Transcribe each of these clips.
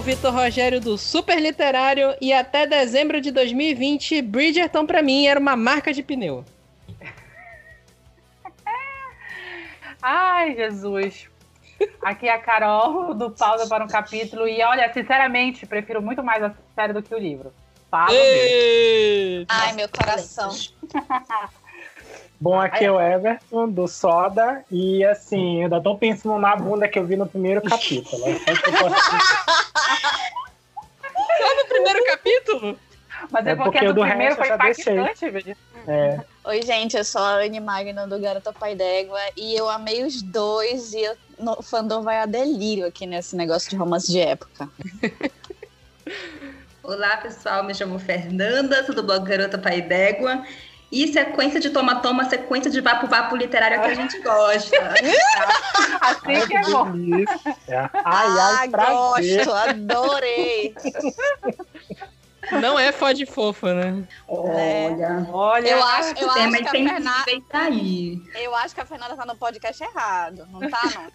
o Vitor Rogério do Super Literário e até dezembro de 2020, Bridgerton para mim era uma marca de pneu. Ai, Jesus. Aqui é a Carol do Pausa para um Capítulo. E olha, sinceramente, prefiro muito mais a série do que o livro. Fala Ai, meu coração. Bom, aqui é o Everton, do Soda, e assim, ainda tô pensando na bunda que eu vi no primeiro capítulo. É Só no primeiro capítulo? Mas é, é porque, porque do primeiro foi impactante, é. Oi, gente, eu sou a Anne Magno do Garota Pai d'Égua e eu amei os dois e eu, no, o fandom vai a delírio aqui nesse negócio de romance de época. Olá, pessoal, me chamo Fernanda, sou do blog Garota Pai d'Égua e sequência de toma-toma, sequência de vapo-vapo literário que a gente gosta. assim que é bom. Ai, ai, ah, gosto, adorei. Não é fode fofa, né? Olha, olha. Eu acho, eu acho que a Fernanda. Aí. Eu acho que a Fernanda tá no podcast errado. Não tá, não.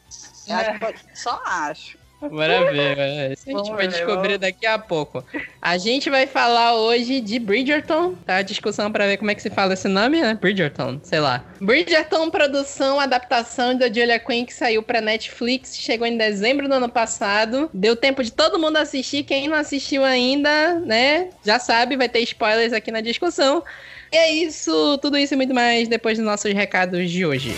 Eu acho que, só acho. Bora ver? Isso a gente vai descobrir daqui a pouco. A gente vai falar hoje de Bridgerton, tá? Discussão para ver como é que se fala esse nome, né? Bridgerton, sei lá. Bridgerton, produção, adaptação da Julia Quinn que saiu pra Netflix, chegou em dezembro do ano passado. Deu tempo de todo mundo assistir. Quem não assistiu ainda, né? Já sabe, vai ter spoilers aqui na discussão. E é isso, tudo isso e muito mais depois dos nossos recados de hoje.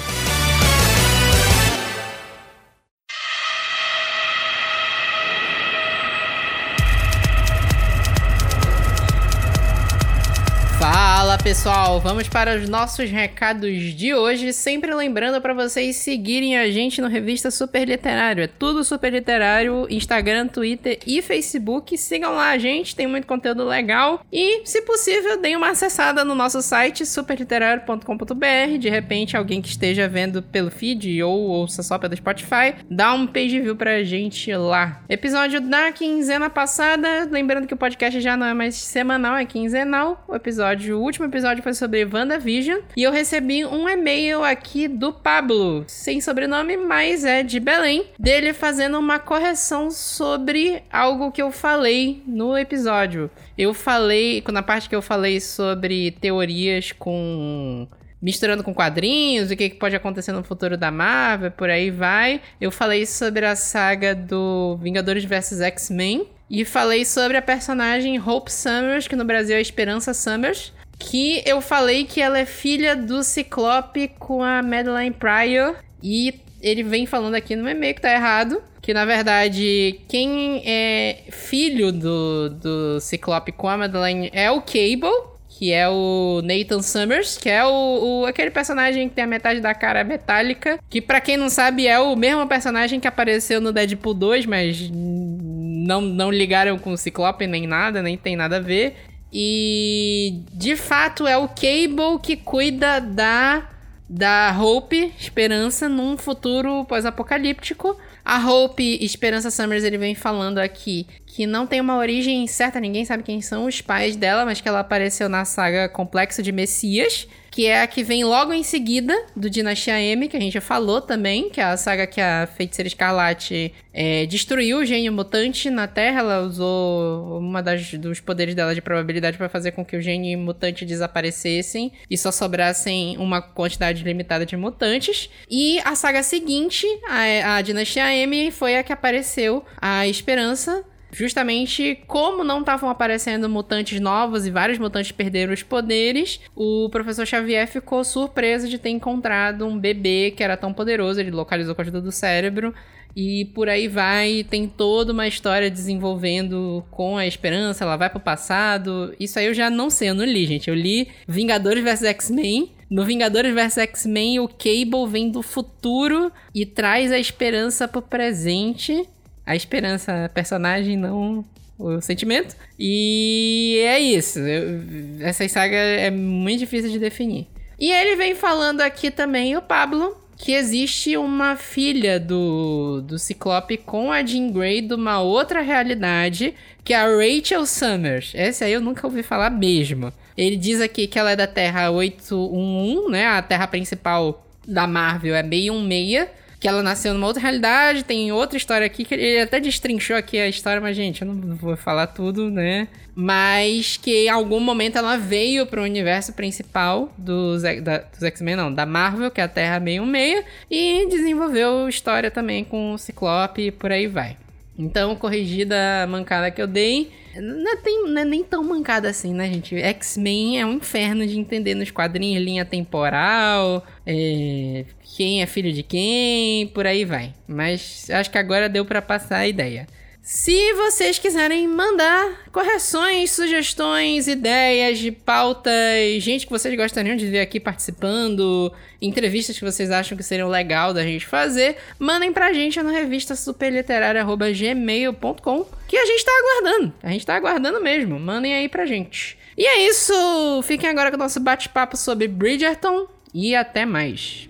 Pessoal, vamos para os nossos recados de hoje. Sempre lembrando para vocês seguirem a gente no Revista Super Literário. É tudo Super Literário, Instagram, Twitter e Facebook. Sigam lá a gente, tem muito conteúdo legal. E, se possível, deem uma acessada no nosso site superliterário.com.br. De repente, alguém que esteja vendo pelo feed ou ouça só pelo Spotify, dá um page view pra gente lá. Episódio da quinzena passada. Lembrando que o podcast já não é mais semanal, é quinzenal. O episódio, o último episódio episódio foi sobre WandaVision. E eu recebi um e-mail aqui do Pablo, sem sobrenome, mas é de Belém, dele fazendo uma correção sobre algo que eu falei no episódio. Eu falei, na parte que eu falei sobre teorias com misturando com quadrinhos, o que, pode acontecer no futuro da Marvel, por aí vai. Eu falei sobre a saga do Vingadores vs X-Men. E falei sobre a personagem Hope Summers, que no Brasil é Esperança Summers que eu falei que ela é filha do Ciclope com a Madeline Pryor e ele vem falando aqui no e-mail que tá errado. Que na verdade, quem é filho do, do Ciclope com a Madeline é o Cable, que é o Nathan Summers, que é o, o, aquele personagem que tem a metade da cara metálica, que para quem não sabe é o mesmo personagem que apareceu no Deadpool 2, mas não, não ligaram com o Ciclope nem nada, nem tem nada a ver. E de fato é o Cable que cuida da da Hope Esperança num futuro pós-apocalíptico. A Hope Esperança Summers ele vem falando aqui que não tem uma origem certa, ninguém sabe quem são os pais dela, mas que ela apareceu na saga Complexo de Messias que é a que vem logo em seguida do Dinastia M, que a gente já falou também, que é a saga que a Feiticeira Escarlate é, destruiu o gênio mutante na Terra. Ela usou uma das dos poderes dela de probabilidade para fazer com que o gênio mutante desaparecessem e só sobrassem uma quantidade limitada de mutantes. E a saga seguinte, a, a Dinastia M, foi a que apareceu a Esperança Justamente como não estavam aparecendo mutantes novos e vários mutantes perderam os poderes, o professor Xavier ficou surpreso de ter encontrado um bebê que era tão poderoso, ele localizou com a ajuda do cérebro. E por aí vai, tem toda uma história desenvolvendo com a esperança, ela vai pro passado. Isso aí eu já não sei, eu não li, gente. Eu li Vingadores vs X-Men, no Vingadores vs X-Men, o Cable vem do futuro e traz a esperança pro presente a esperança, a personagem, não o sentimento. E é isso. Eu, essa saga é muito difícil de definir. E ele vem falando aqui também, o Pablo, que existe uma filha do, do Ciclope com a Jean Grey de uma outra realidade, que é a Rachel Summers. Essa aí eu nunca ouvi falar mesmo. Ele diz aqui que ela é da Terra 811, né? A Terra principal da Marvel é 616 que ela nasceu numa outra realidade, tem outra história aqui, que ele até destrinchou aqui a história, mas, gente, eu não vou falar tudo, né? Mas que em algum momento ela veio pro universo principal dos, dos X-Men, não, da Marvel, que é a Terra 616, e desenvolveu história também com o Ciclope e por aí vai. Então, corrigida a mancada que eu dei. Não é, tem, não é, nem tão mancada assim, né, gente? X-Men é um inferno de entender nos quadrinhos, linha temporal, é, quem é filho de quem, por aí vai. Mas acho que agora deu para passar a ideia. Se vocês quiserem mandar correções, sugestões, ideias de pautas, gente que vocês gostariam de ver aqui participando, entrevistas que vocês acham que seriam legal da gente fazer, mandem pra gente no revista superliterária.gmail.com que a gente tá aguardando. A gente tá aguardando mesmo. Mandem aí pra gente. E é isso! Fiquem agora com o nosso bate-papo sobre Bridgerton e até mais.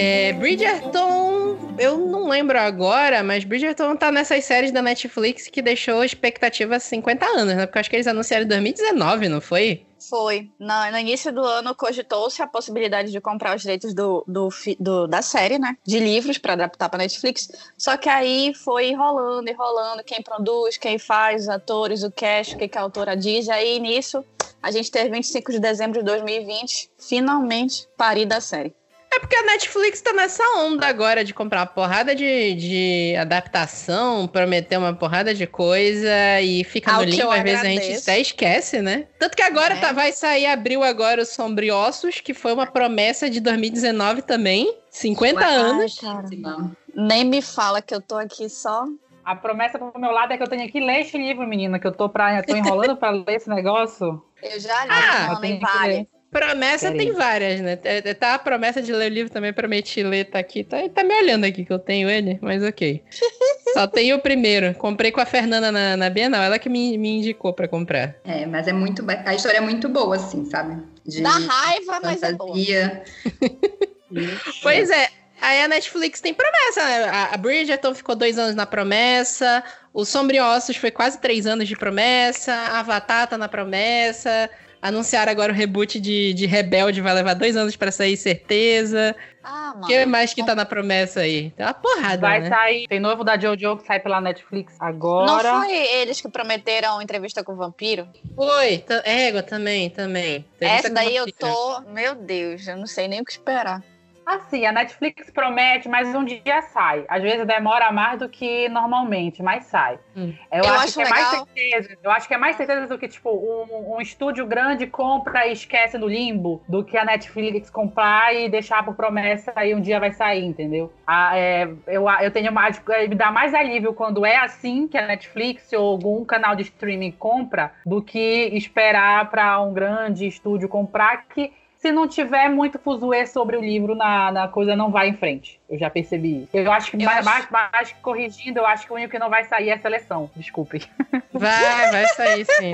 É, Bridgerton, eu não lembro agora, mas Bridgerton tá nessas séries da Netflix que deixou expectativa 50 anos, né? Porque eu acho que eles anunciaram em 2019, não foi? Foi. No, no início do ano cogitou-se a possibilidade de comprar os direitos do, do, do da série, né? De livros para adaptar para Netflix. Só que aí foi enrolando, enrolando. Quem produz, quem faz, os atores, o cast, o que, que a autora diz. Aí nisso, a gente teve 25 de dezembro de 2020, finalmente, parir da série. É porque a Netflix tá nessa onda agora de comprar uma porrada de, de adaptação, prometer uma porrada de coisa e fica Ao no limbo, às vezes a gente até esquece, né? Tanto que agora é. tá, vai sair, abriu agora os Sombriossos, que foi uma promessa de 2019 também. 50 Ué, anos. Ai, Nem me fala que eu tô aqui só a promessa pro meu lado é que eu tenho que ler este livro, menina, que eu tô, pra, tô enrolando pra ler esse negócio. Eu já li, ah, não, nem vale. Promessa tem várias, né? É, tá a promessa de ler o livro também, prometi ler, tá aqui. Tá, tá me olhando aqui que eu tenho ele, mas ok. Só tenho o primeiro. Comprei com a Fernanda na, na Bienal, ela que me, me indicou pra comprar. É, mas é muito. A história é muito boa, assim, sabe? De Dá raiva, mas é boa. pois é. Aí a Netflix tem promessa, né? A Bridgerton ficou dois anos na promessa, o Sombriossos foi quase três anos de promessa, a Avatar tá na promessa, Anunciaram agora o reboot de, de Rebelde, vai levar dois anos para sair, certeza. Ah, mano. O que mais que tá na promessa aí? Tem uma porrada, Vai né? sair. Tem novo da Jojo que sai pela Netflix agora. Não foi eles que prometeram entrevista com o vampiro? Foi. Égua também, também. Entrevista Essa daí eu tô... Meu Deus, eu não sei nem o que esperar. Assim, a Netflix promete, mas um dia sai. Às vezes demora mais do que normalmente, mas sai. Hum. Eu, eu, acho, acho que legal. é mais certeza. Eu acho que é mais certeza do que, tipo, um, um, estúdio grande compra e esquece no limbo do que a Netflix comprar e deixar por promessa e um dia vai sair, entendeu? A, é, eu, eu tenho mais. Me dá mais alívio quando é assim que a Netflix ou algum canal de streaming compra do que esperar para um grande estúdio comprar que se não tiver muito fuzuê sobre o livro, na, na coisa não vai em frente. Eu já percebi. Eu acho que, eu mais, acho... Mais, mais, corrigindo, eu acho que o único que não vai sair é a seleção. Desculpe. Vai, vai sair sim.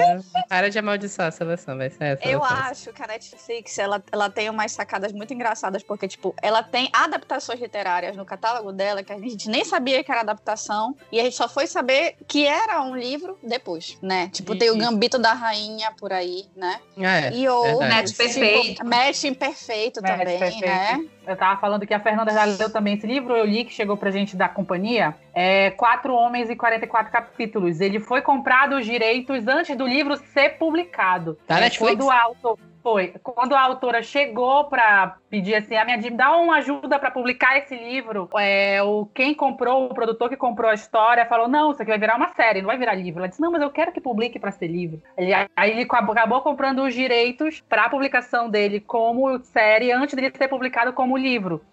Para de amaldiçoar a seleção, vai sair a seleção. Eu acho que a Netflix, ela, ela tem umas sacadas muito engraçadas, porque, tipo, ela tem adaptações literárias no catálogo dela, que a gente nem sabia que era adaptação, e a gente só foi saber que era um livro depois, né? Tipo, tem o Gambito da Rainha por aí, né? Ah, é, e outros. Match perfeito. Tipo, match imperfeito Match também, perfeito. né? Eu tava falando que a Fernanda já leu também esse livro, eu li que chegou pra gente da companhia. É Quatro Homens e 44 capítulos. Ele foi comprado os direitos antes do livro ser publicado. Tá, é, Netflix? Quando o autor, foi. Quando a autora chegou para pedir assim, a minha dá uma ajuda para publicar esse livro, é, o quem comprou, o produtor que comprou a história, falou: não, isso aqui vai virar uma série, não vai virar livro. Ela disse: não, mas eu quero que publique para ser livro. Ele, aí ele acabou comprando os direitos para a publicação dele como série antes dele ser publicado como livro.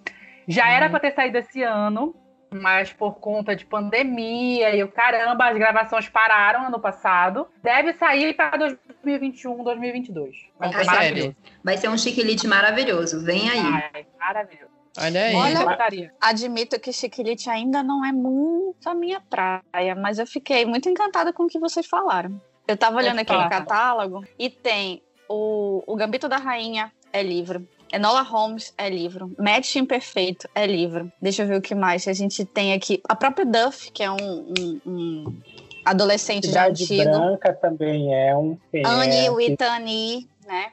Já uhum. era para ter saído esse ano, mas por conta de pandemia e o caramba, as gravações pararam ano passado. Deve sair para 2021, 2022. Vai ser, vai ser um chiquilite maravilhoso. Vem aí. Ai, maravilhoso. Olha aí. Olha, admito que Chiquilite ainda não é muito a minha praia, mas eu fiquei muito encantada com o que vocês falaram. Eu tava olhando aqui no catálogo e tem o, o Gambito da Rainha é livro. Enola Holmes é livro. Match Imperfeito é livro. Deixa eu ver o que mais a gente tem aqui. A própria Duff, que é um, um, um adolescente Cidade já antigo. Branca também é um. Annie Whitney, né?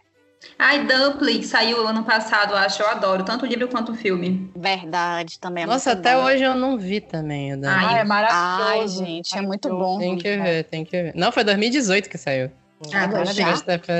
Ai, Dumpling saiu ano passado, acho. Eu adoro, tanto o livro quanto o filme. Verdade, também é Nossa, até bom. hoje eu não vi também o Dumpling. Ai, é maravilhoso. Ai, gente, é muito bom. Tem que ver, tem que ver. Não, foi 2018 que saiu. Ah,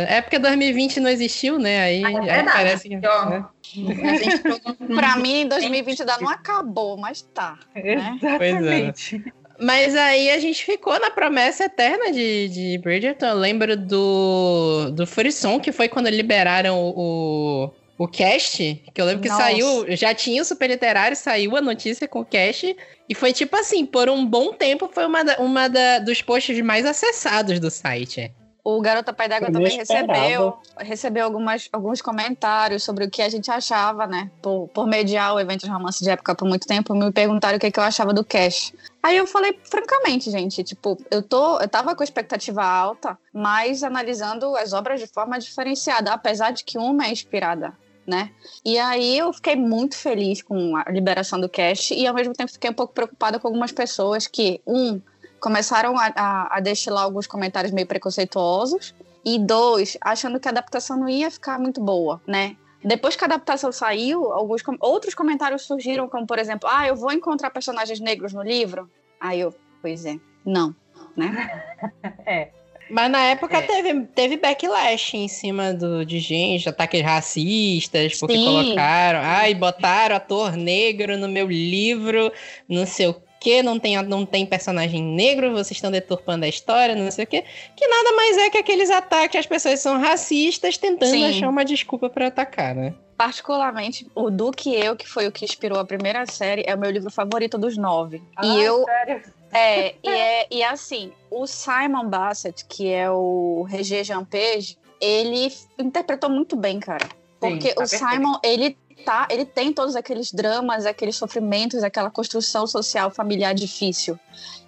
é porque 2020 não existiu, né? Aí, ah, é aí parece que. Né? pra mim, 2020 ainda não acabou, mas tá. Né? Exatamente. Pois é. Mas aí a gente ficou na promessa eterna de, de Bridgerton. Eu lembro do, do Frisson, que foi quando liberaram o, o cast, que eu lembro que Nossa. saiu, já tinha o Super Literário, saiu a notícia com o cast, e foi tipo assim, por um bom tempo foi uma, da, uma da, dos posts mais acessados do site. O Garota Pai d'Água também recebeu, recebeu algumas, alguns comentários sobre o que a gente achava, né? Por, por mediar o evento de romance de época por muito tempo, me perguntaram o que, que eu achava do Cash. Aí eu falei, francamente, gente, tipo, eu tô. Eu tava com expectativa alta, mas analisando as obras de forma diferenciada, apesar de que uma é inspirada né? E aí eu fiquei muito feliz com a liberação do cast e ao mesmo tempo fiquei um pouco preocupada com algumas pessoas que, um, começaram a, a, a destilar alguns comentários meio preconceituosos. E dois, achando que a adaptação não ia ficar muito boa, né? Depois que a adaptação saiu, alguns outros comentários surgiram, como por exemplo, ah, eu vou encontrar personagens negros no livro. Aí eu, pois é, não, né? é. Mas na época é. teve, teve backlash em cima do, de gente, ataques racistas, porque Sim. colocaram, ai, botaram ator negro no meu livro, não sei o que não tem, não tem personagem negro, vocês estão deturpando a história, não sei o que. Que nada mais é que aqueles ataques, as pessoas são racistas tentando Sim. achar uma desculpa para atacar, né? Particularmente, o Duque Eu, que foi o que inspirou a primeira série, é o meu livro favorito dos nove. Ah, e eu. Sério? É, e é, e assim, o Simon Bassett, que é o Regé Jean Page, ele interpretou muito bem, cara. Porque Sim, tá o Simon, ele tá, ele tem todos aqueles dramas, aqueles sofrimentos, aquela construção social familiar difícil.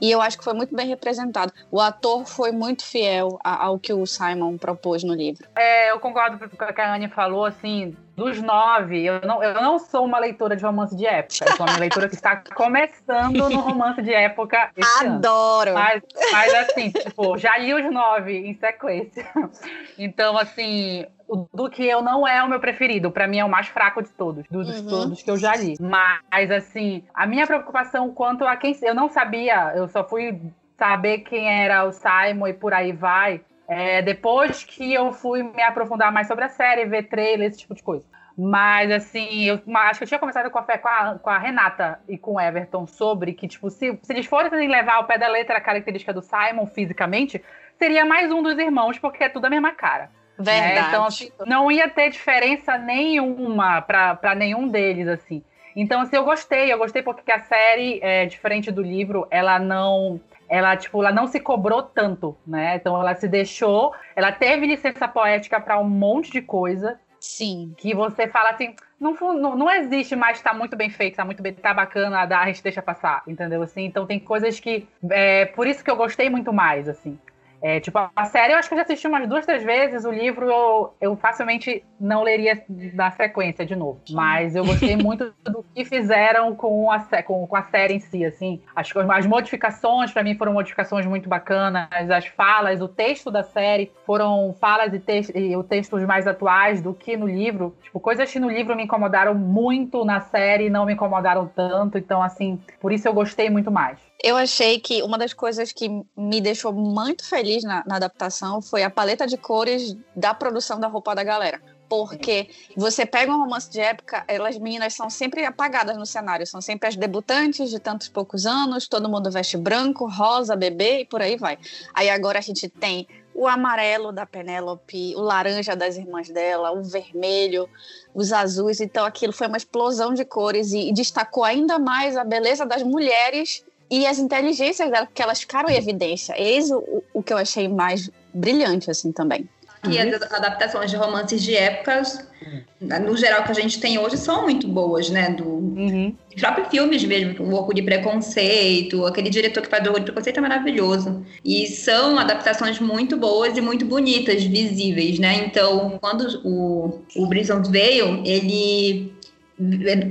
E eu acho que foi muito bem representado. O ator foi muito fiel ao que o Simon propôs no livro. É, eu concordo com o que a Anne falou, assim, dos nove, eu não, eu não sou uma leitora de romance de época. Eu sou uma leitora que está começando no romance de época. Adoro! Mas, mas, assim, tipo, já li os nove em sequência. Então, assim, o Duque Eu não é o meu preferido. Para mim é o mais fraco de todos, dos uhum. todos que eu já li. Mas, assim, a minha preocupação quanto a quem. Eu não sabia, eu só fui saber quem era o Simon e por aí vai. É, depois que eu fui me aprofundar mais sobre a série, ver trailer, esse tipo de coisa. Mas, assim, eu acho que eu tinha começado com a, com a, com a Renata e com o Everton sobre que, tipo, se, se eles fossem levar ao pé da letra a característica do Simon fisicamente, seria mais um dos irmãos, porque é tudo a mesma cara. Verdade. Né? Então, assim, não ia ter diferença nenhuma para nenhum deles, assim. Então, assim, eu gostei, eu gostei porque a série, é, diferente do livro, ela não. Ela, tipo, ela não se cobrou tanto, né? Então ela se deixou, ela teve licença poética para um monte de coisa. Sim. Que você fala assim, não, não, não existe mais tá muito bem feito, tá muito bem, tá bacana, a gente deixa passar, entendeu? Assim, então tem coisas que. É, por isso que eu gostei muito mais, assim. É, tipo, a série eu acho que eu já assisti umas duas, três vezes. O livro eu, eu facilmente não leria na sequência de novo. Mas eu gostei muito do que fizeram com a, com, com a série em si, assim. As, as modificações, para mim, foram modificações muito bacanas. As falas, o texto da série foram falas e, te e textos mais atuais do que no livro. Tipo, coisas que no livro me incomodaram muito na série não me incomodaram tanto. Então, assim, por isso eu gostei muito mais. Eu achei que uma das coisas que me deixou muito feliz na, na, adaptação foi a paleta de cores da produção da roupa da galera. Porque você pega um romance de época, elas meninas são sempre apagadas no cenário, são sempre as debutantes de tantos poucos anos, todo mundo veste branco, rosa, bebê e por aí vai. Aí agora a gente tem o amarelo da Penélope, o laranja das irmãs dela, o vermelho, os azuis. Então aquilo foi uma explosão de cores e, e destacou ainda mais a beleza das mulheres e as inteligências dela, porque elas ficaram em evidência. Eis o, o que eu achei mais brilhante, assim, também. que as adaptações de romances de épocas, no geral que a gente tem hoje, são muito boas, né? Do uhum. próprio filmes mesmo, o Orgulho de Preconceito, aquele diretor que faz o Orgulho de Preconceito é maravilhoso. E são adaptações muito boas e muito bonitas, visíveis, né? Então, quando o, o Brison veio, ele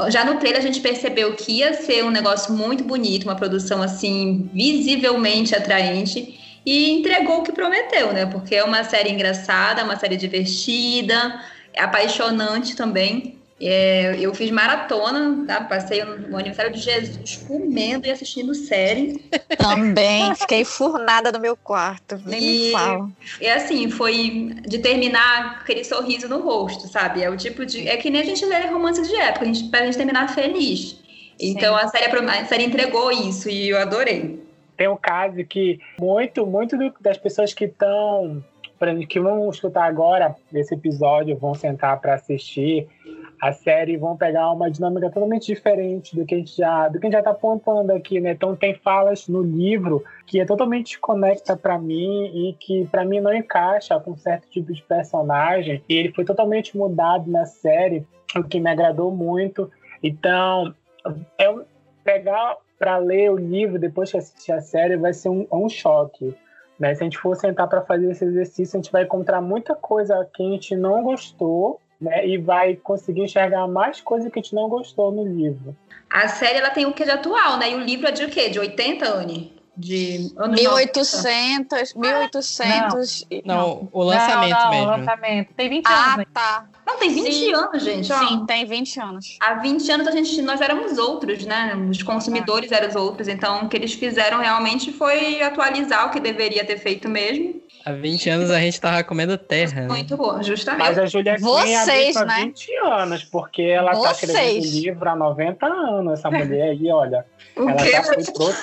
já no trailer a gente percebeu que ia ser um negócio muito bonito, uma produção assim visivelmente atraente e entregou o que prometeu, né? Porque é uma série engraçada, uma série divertida, apaixonante também. É, eu fiz maratona, tá? Passei no aniversário de Jesus comendo e assistindo série. Também, fiquei furnada no meu quarto, nem e, me fala. E assim, foi de terminar aquele sorriso no rosto, sabe? É o tipo de. É que nem a gente lê romances de época, a gente, pra gente terminar feliz. Então a série, a série entregou isso e eu adorei. Tem um caso que muito, muito das pessoas que estão que vão escutar agora esse episódio, vão sentar para assistir a série, vão pegar uma dinâmica totalmente diferente do que a gente já, do que a gente já está apontando aqui, né? Então tem falas no livro que é totalmente desconecta para mim e que para mim não encaixa com certo tipo de personagem. E ele foi totalmente mudado na série, o que me agradou muito. Então, eu pegar para ler o livro depois que assistir a série vai ser um, um choque. Né? Se a gente for sentar para fazer esse exercício, a gente vai encontrar muita coisa que a gente não gostou né? e vai conseguir enxergar mais coisa que a gente não gostou no livro. A série ela tem o que de atual, né? E o livro é de o quê? De 80, Anne? de anos 1800, 1800. Não, não, o lançamento não, não, mesmo. O lançamento. Tem 20 ah, anos. Ah, tá. Não, tem 20 Sim. anos, gente. Sim, tem 20 anos. Há 20 anos a gente, nós éramos outros, né? Os consumidores eram os outros. Então, o que eles fizeram realmente foi atualizar o que deveria ter feito mesmo. Há 20 anos a gente tava comendo terra. Né? Muito né? bom, justamente. Mas a Julia Vocês, é né? há 20 anos, porque ela Vocês. tá escrevendo livro há 90 anos, essa mulher aí, olha. O ela quê? já foi pro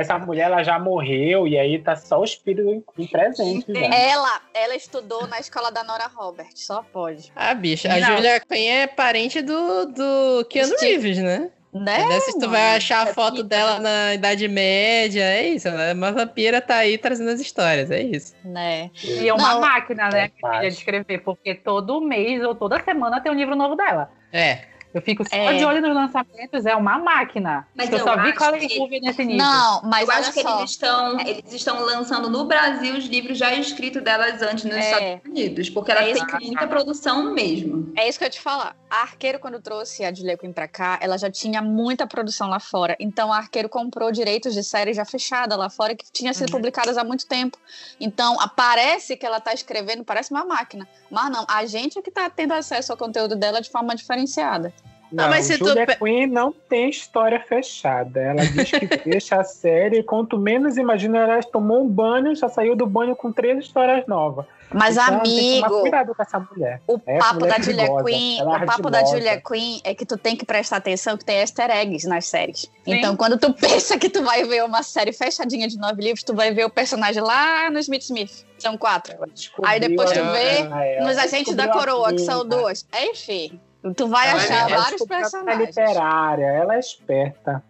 essa mulher ela já morreu e aí tá só o espírito em presente. Já. Ela, ela estudou na escola da Nora Roberts, só pode. Ah, bicha, a Julia Quinn é parente do, do Keanu Reeves, né? Né? Dessas tu vai achar a foto dela na Idade Média, é isso. Né? Uma vampira tá aí trazendo as histórias, é isso. Né? E é uma Não. máquina, né, é de escrever, porque todo mês ou toda semana tem um livro novo dela. É. Eu fico só é. de olho nos lançamentos, é uma máquina. Mas eu, eu só vi Colin que... nesse nível. Não, mas eu acho que eles estão, eles estão lançando no Brasil os livros já escritos delas antes nos é. Estados Unidos, porque ela é tem muita produção mesmo. É isso que eu ia te falar. A Arqueiro, quando trouxe a Julia Quinn pra cá, ela já tinha muita produção lá fora. Então a Arqueiro comprou direitos de série já fechada lá fora, que tinha sido uhum. publicadas há muito tempo. Então parece que ela tá escrevendo, parece uma máquina. Mas não, a gente é que tá tendo acesso ao conteúdo dela de forma diferenciada. Não, mas se Julia tu... Quinn não tem história fechada. Ela diz que fecha a série. Quanto menos imagina, ela tomou um banho, já saiu do banho com três histórias novas. Mas, então, amigo, cuidado com essa mulher. O é papo da Julia Quinn, é o papo da Julia Quinn é que tu tem que prestar atenção que tem easter eggs nas séries. Sim. Então, quando tu pensa que tu vai ver uma série fechadinha de nove livros, tu vai ver o personagem lá no Smith Smith. São quatro. Aí depois tu vê nos Agentes da Coroa, que são duas. Enfim. Tu vai ela achar é vários personagens. literária, ela é esperta.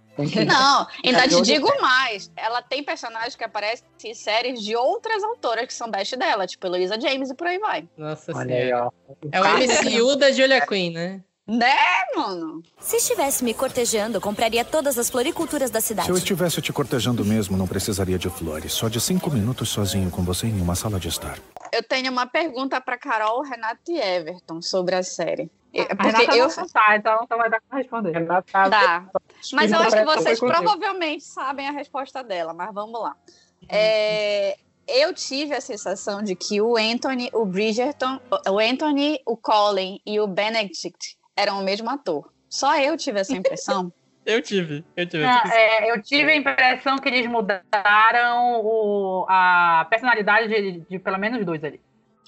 Não, ainda te digo mais. Ela tem personagens que aparecem em séries de outras autoras que são best dela, tipo Eloisa James e por aí vai. Nossa Olha senhora. Aí, é o MCU da Julia Quinn, né? Né, mano? Se estivesse me cortejando, compraria todas as floriculturas da cidade. Se eu estivesse te cortejando mesmo, não precisaria de flores. Só de cinco minutos sozinho com você em uma sala de estar. Eu tenho uma pergunta para Carol, Renato e Everton sobre a série. É, porque Renata eu não tá, então não vai dar pra responder. Renata tá. Mas eu acho que vocês provavelmente sabem a resposta dela, mas vamos lá. É, eu tive a sensação de que o Anthony, o Bridgerton, o Anthony, o Colin e o Benedict eram o mesmo ator. Só eu tive essa impressão. eu tive, eu tive. Não, é, eu tive a impressão que eles mudaram o, a personalidade de, de pelo menos dois ali.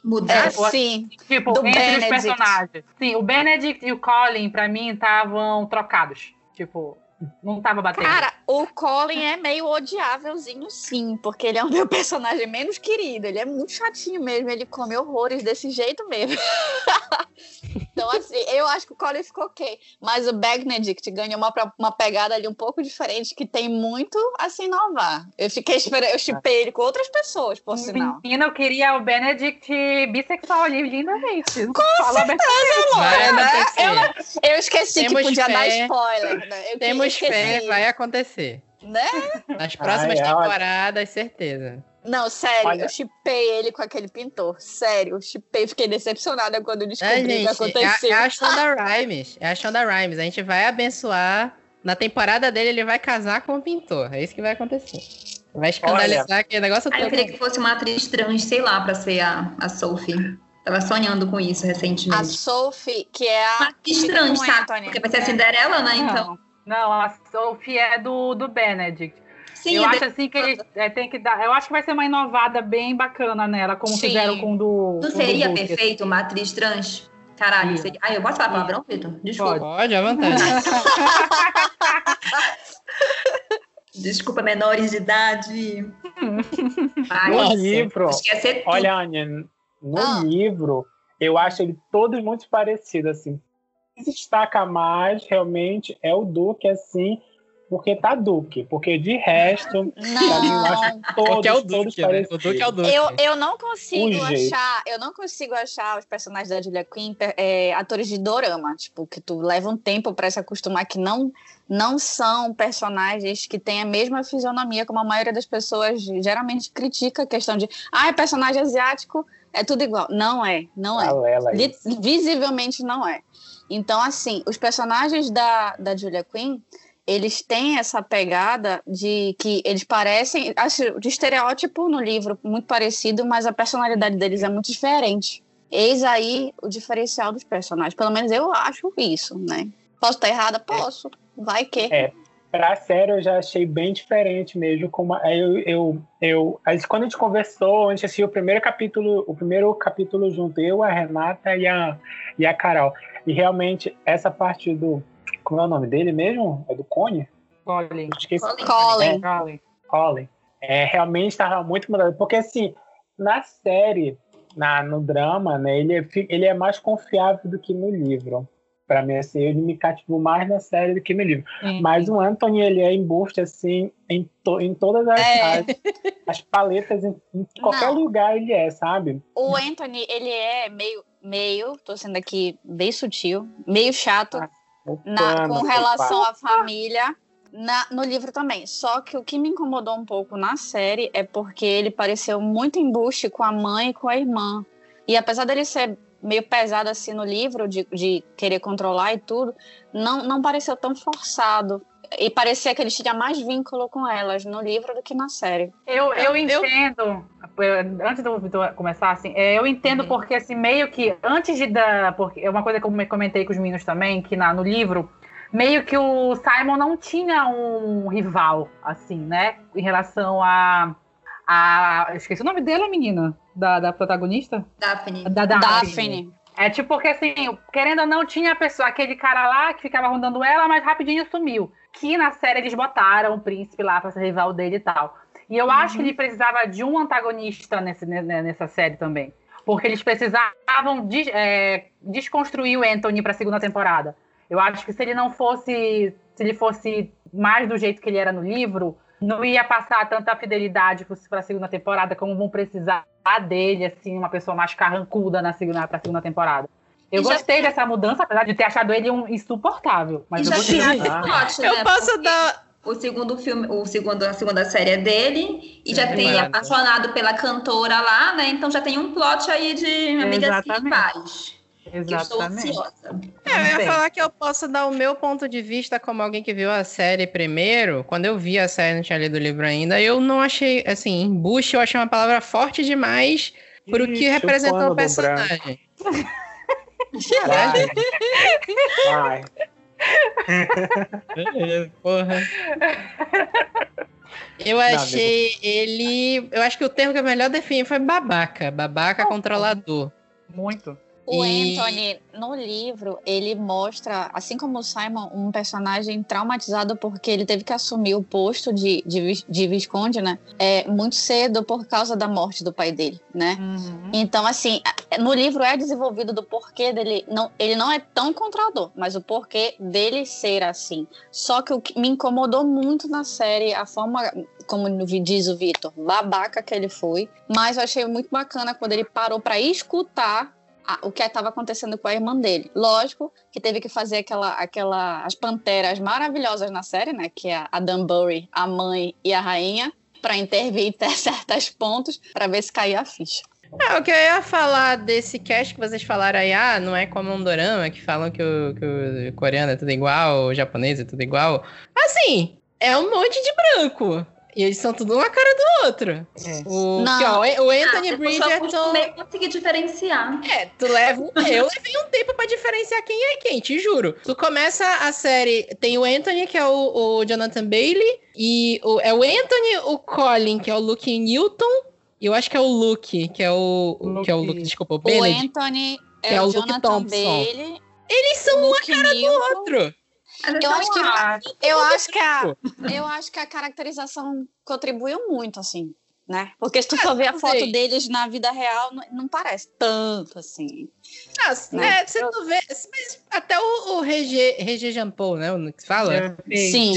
Mudar? É, sim. Tipo, Do entre Benedict. os personagens. Sim, o Benedict e o Colin, pra mim, estavam trocados. Tipo, não tava batendo. Cara, o Colin é meio odiávelzinho, sim, porque ele é o meu personagem menos querido. Ele é muito chatinho mesmo, ele come horrores desse jeito mesmo. Então, assim, eu acho que o Colin ficou ok. Mas o Benedict ganhou uma, uma pegada ali um pouco diferente, que tem muito a se inovar. Eu fiquei esperando, eu chipei ele com outras pessoas, por sinal. Menina, eu queria o Benedict bissexual ali, lindamente. Com certeza, Laura, né? eu, eu, esqueci Temos que podia fé. dar spoiler, né? Eu Temos fé, vai acontecer. Né? Nas próximas Ai, temporadas, certeza. Não, sério, Olha... eu chipei ele com aquele pintor. Sério, eu chipei, fiquei decepcionada quando descobri o que aconteceu. É, é a Shonda Rhimes. É a Shonda Rhimes. A gente vai abençoar. Na temporada dele, ele vai casar com o pintor. É isso que vai acontecer. Vai escandalizar Olha. aquele negócio todo. eu queria que fosse uma atriz trans, sei lá, pra ser a, a Sophie. Tava sonhando com isso recentemente. A Sophie, que é a. Uma atriz trans, tá? Porque vai ser a Cinderela, né? Não. Então. Não, a Sophie é do, do Benedict. Sim, eu é acho assim que ele é, tem que dar. Eu acho que vai ser uma inovada bem bacana nela, como Sim. fizeram com o do. Não seria do perfeito uma atriz trans? Caralho, seria... Ah, eu posso falar palavrão, Vitor? Desculpa. Pode, à vontade. Desculpa, menores de idade. no livro, olha, Ania, no ah. livro, eu acho ele todos muito parecidos, assim. Se destaca mais, realmente, é o Duque, assim, porque tá Duque. Porque de resto, não. eu acho todos, é o Duque, né? O Duque é o Duque. Eu, eu não consigo achar, eu não consigo achar os personagens da Julia Quinn é, atores de dorama, tipo, que tu leva um tempo para se acostumar que não não são personagens que têm a mesma fisionomia como a maioria das pessoas geralmente critica a questão de, ah, é personagem asiático, é tudo igual. Não é, não é. Visivelmente não é. Então, assim, os personagens da, da Julia Quinn, eles têm essa pegada de que eles parecem, acho, de estereótipo no livro, muito parecido, mas a personalidade deles é muito diferente. Eis aí o diferencial dos personagens. Pelo menos eu acho isso, né? Posso estar errada? Posso. Vai que. É, pra série eu já achei bem diferente mesmo. Como eu, eu, eu, quando a gente conversou, a gente assistiu o primeiro capítulo, o primeiro capítulo junto, eu, a Renata e a, e a Carol. E realmente, essa parte do como é o nome dele mesmo? É do Cone? Colin. Esqueci. Colin. É, Colin. Colin. É, realmente estava muito mudado. Porque, assim, na série, na, no drama, né, ele é, ele é mais confiável do que no livro. Para mim, assim, ele me cativou mais na série do que no livro. Uhum. Mas o Anthony, ele é embuste, assim, em, to, em todas as, é. as, as, paletas, em, em qualquer Não. lugar ele é, sabe? O Anthony, ele é meio, meio, tô sendo aqui bem sutil, meio chato. Ah na, com relação à família. Na, no livro também. Só que o que me incomodou um pouco na série é porque ele pareceu muito embuste com a mãe e com a irmã. E apesar dele ser meio pesado assim no livro, de, de querer controlar e tudo, não, não pareceu tão forçado. E parecia que ele tinha mais vínculo com elas no livro do que na série. Eu, eu entendo, eu, antes do Vitor começar, assim, é, eu entendo uhum. porque, assim, meio que antes de dar. Porque é uma coisa que eu comentei com os meninos também, que na, no livro, meio que o Simon não tinha um rival, assim, né? Em relação a. a esqueci o nome dela, menina, da, da protagonista? Daphne. Da Daphne. Daphne. É tipo porque assim, querendo ou não, tinha a pessoa, aquele cara lá que ficava rondando ela, mas rapidinho sumiu que na série eles botaram o príncipe lá para ser rival dele e tal. E eu uhum. acho que ele precisava de um antagonista nesse, nessa série também. Porque eles precisavam de, é, desconstruir o Anthony para a segunda temporada. Eu acho que se ele não fosse. Se ele fosse mais do jeito que ele era no livro, não ia passar tanta fidelidade para a segunda temporada como vão precisar dele, assim, uma pessoa mais carrancuda na segunda, pra segunda temporada. Eu gostei já... dessa mudança, apesar de ter achado ele um insuportável. Mas eu gostei. Plot, eu né? posso Porque dar. O segundo filme, o segundo, a segunda série é dele, e já tem apaixonado pela cantora lá, né? Então já tem um plot aí de amigas rivais. Exatamente. Eu estou ansiosa. É, eu ia falar que eu posso dar o meu ponto de vista como alguém que viu a série primeiro. Quando eu vi a série, não tinha lido o livro ainda, eu não achei, assim, embuste eu achei uma palavra forte demais pro que representou o personagem. Vai. Vai. Porra. Eu achei ele. Eu acho que o termo que eu melhor defini foi babaca. Babaca controlador. Muito. O e... Anthony, no livro, ele mostra, assim como o Simon, um personagem traumatizado porque ele teve que assumir o posto de, de, de Visconde, né? É, muito cedo por causa da morte do pai dele, né? Uhum. Então, assim, no livro é desenvolvido do porquê dele. Não, ele não é tão controlador, mas o porquê dele ser assim. Só que o que me incomodou muito na série, a forma, como diz o Vitor, babaca que ele foi. Mas eu achei muito bacana quando ele parou para escutar o que estava acontecendo com a irmã dele. Lógico que teve que fazer aquela, aquela, as panteras maravilhosas na série, né? Que é a Dunbury, a mãe e a rainha, para intervir em certos pontos, para ver se caía a ficha. É, o que eu ia falar desse cast que vocês falaram aí, ah, não é como um dorama, que falam que o, que o coreano é tudo igual, o japonês é tudo igual. Assim, é um monte de branco. E eles são tudo uma cara do outro. É. O, não. Que, ó, o Anthony ah, Bridgerton. Eu consegui diferenciar. É, tu leva. eu levei um tempo pra diferenciar quem é quem, te juro. Tu começa a série. Tem o Anthony, que é o, o Jonathan Bailey. E o, é o Anthony, o Colin, que é o Luke Newton. E eu acho que é o Luke, que é o. Luke. Que é o Luke, desculpa, o Benedict. O Anthony é, que é o, o Luke Thompson. Bailey. Eles são uma cara Newton. do outro. Eu acho que eu acho que a eu acho que a caracterização contribuiu muito assim, né? Porque se tu for ver a foto deles na vida real, não, não parece tanto assim. Ah, né? é, se tu vê, mas até o, o Regé, Regé Jampou, né, o que fala? Sim.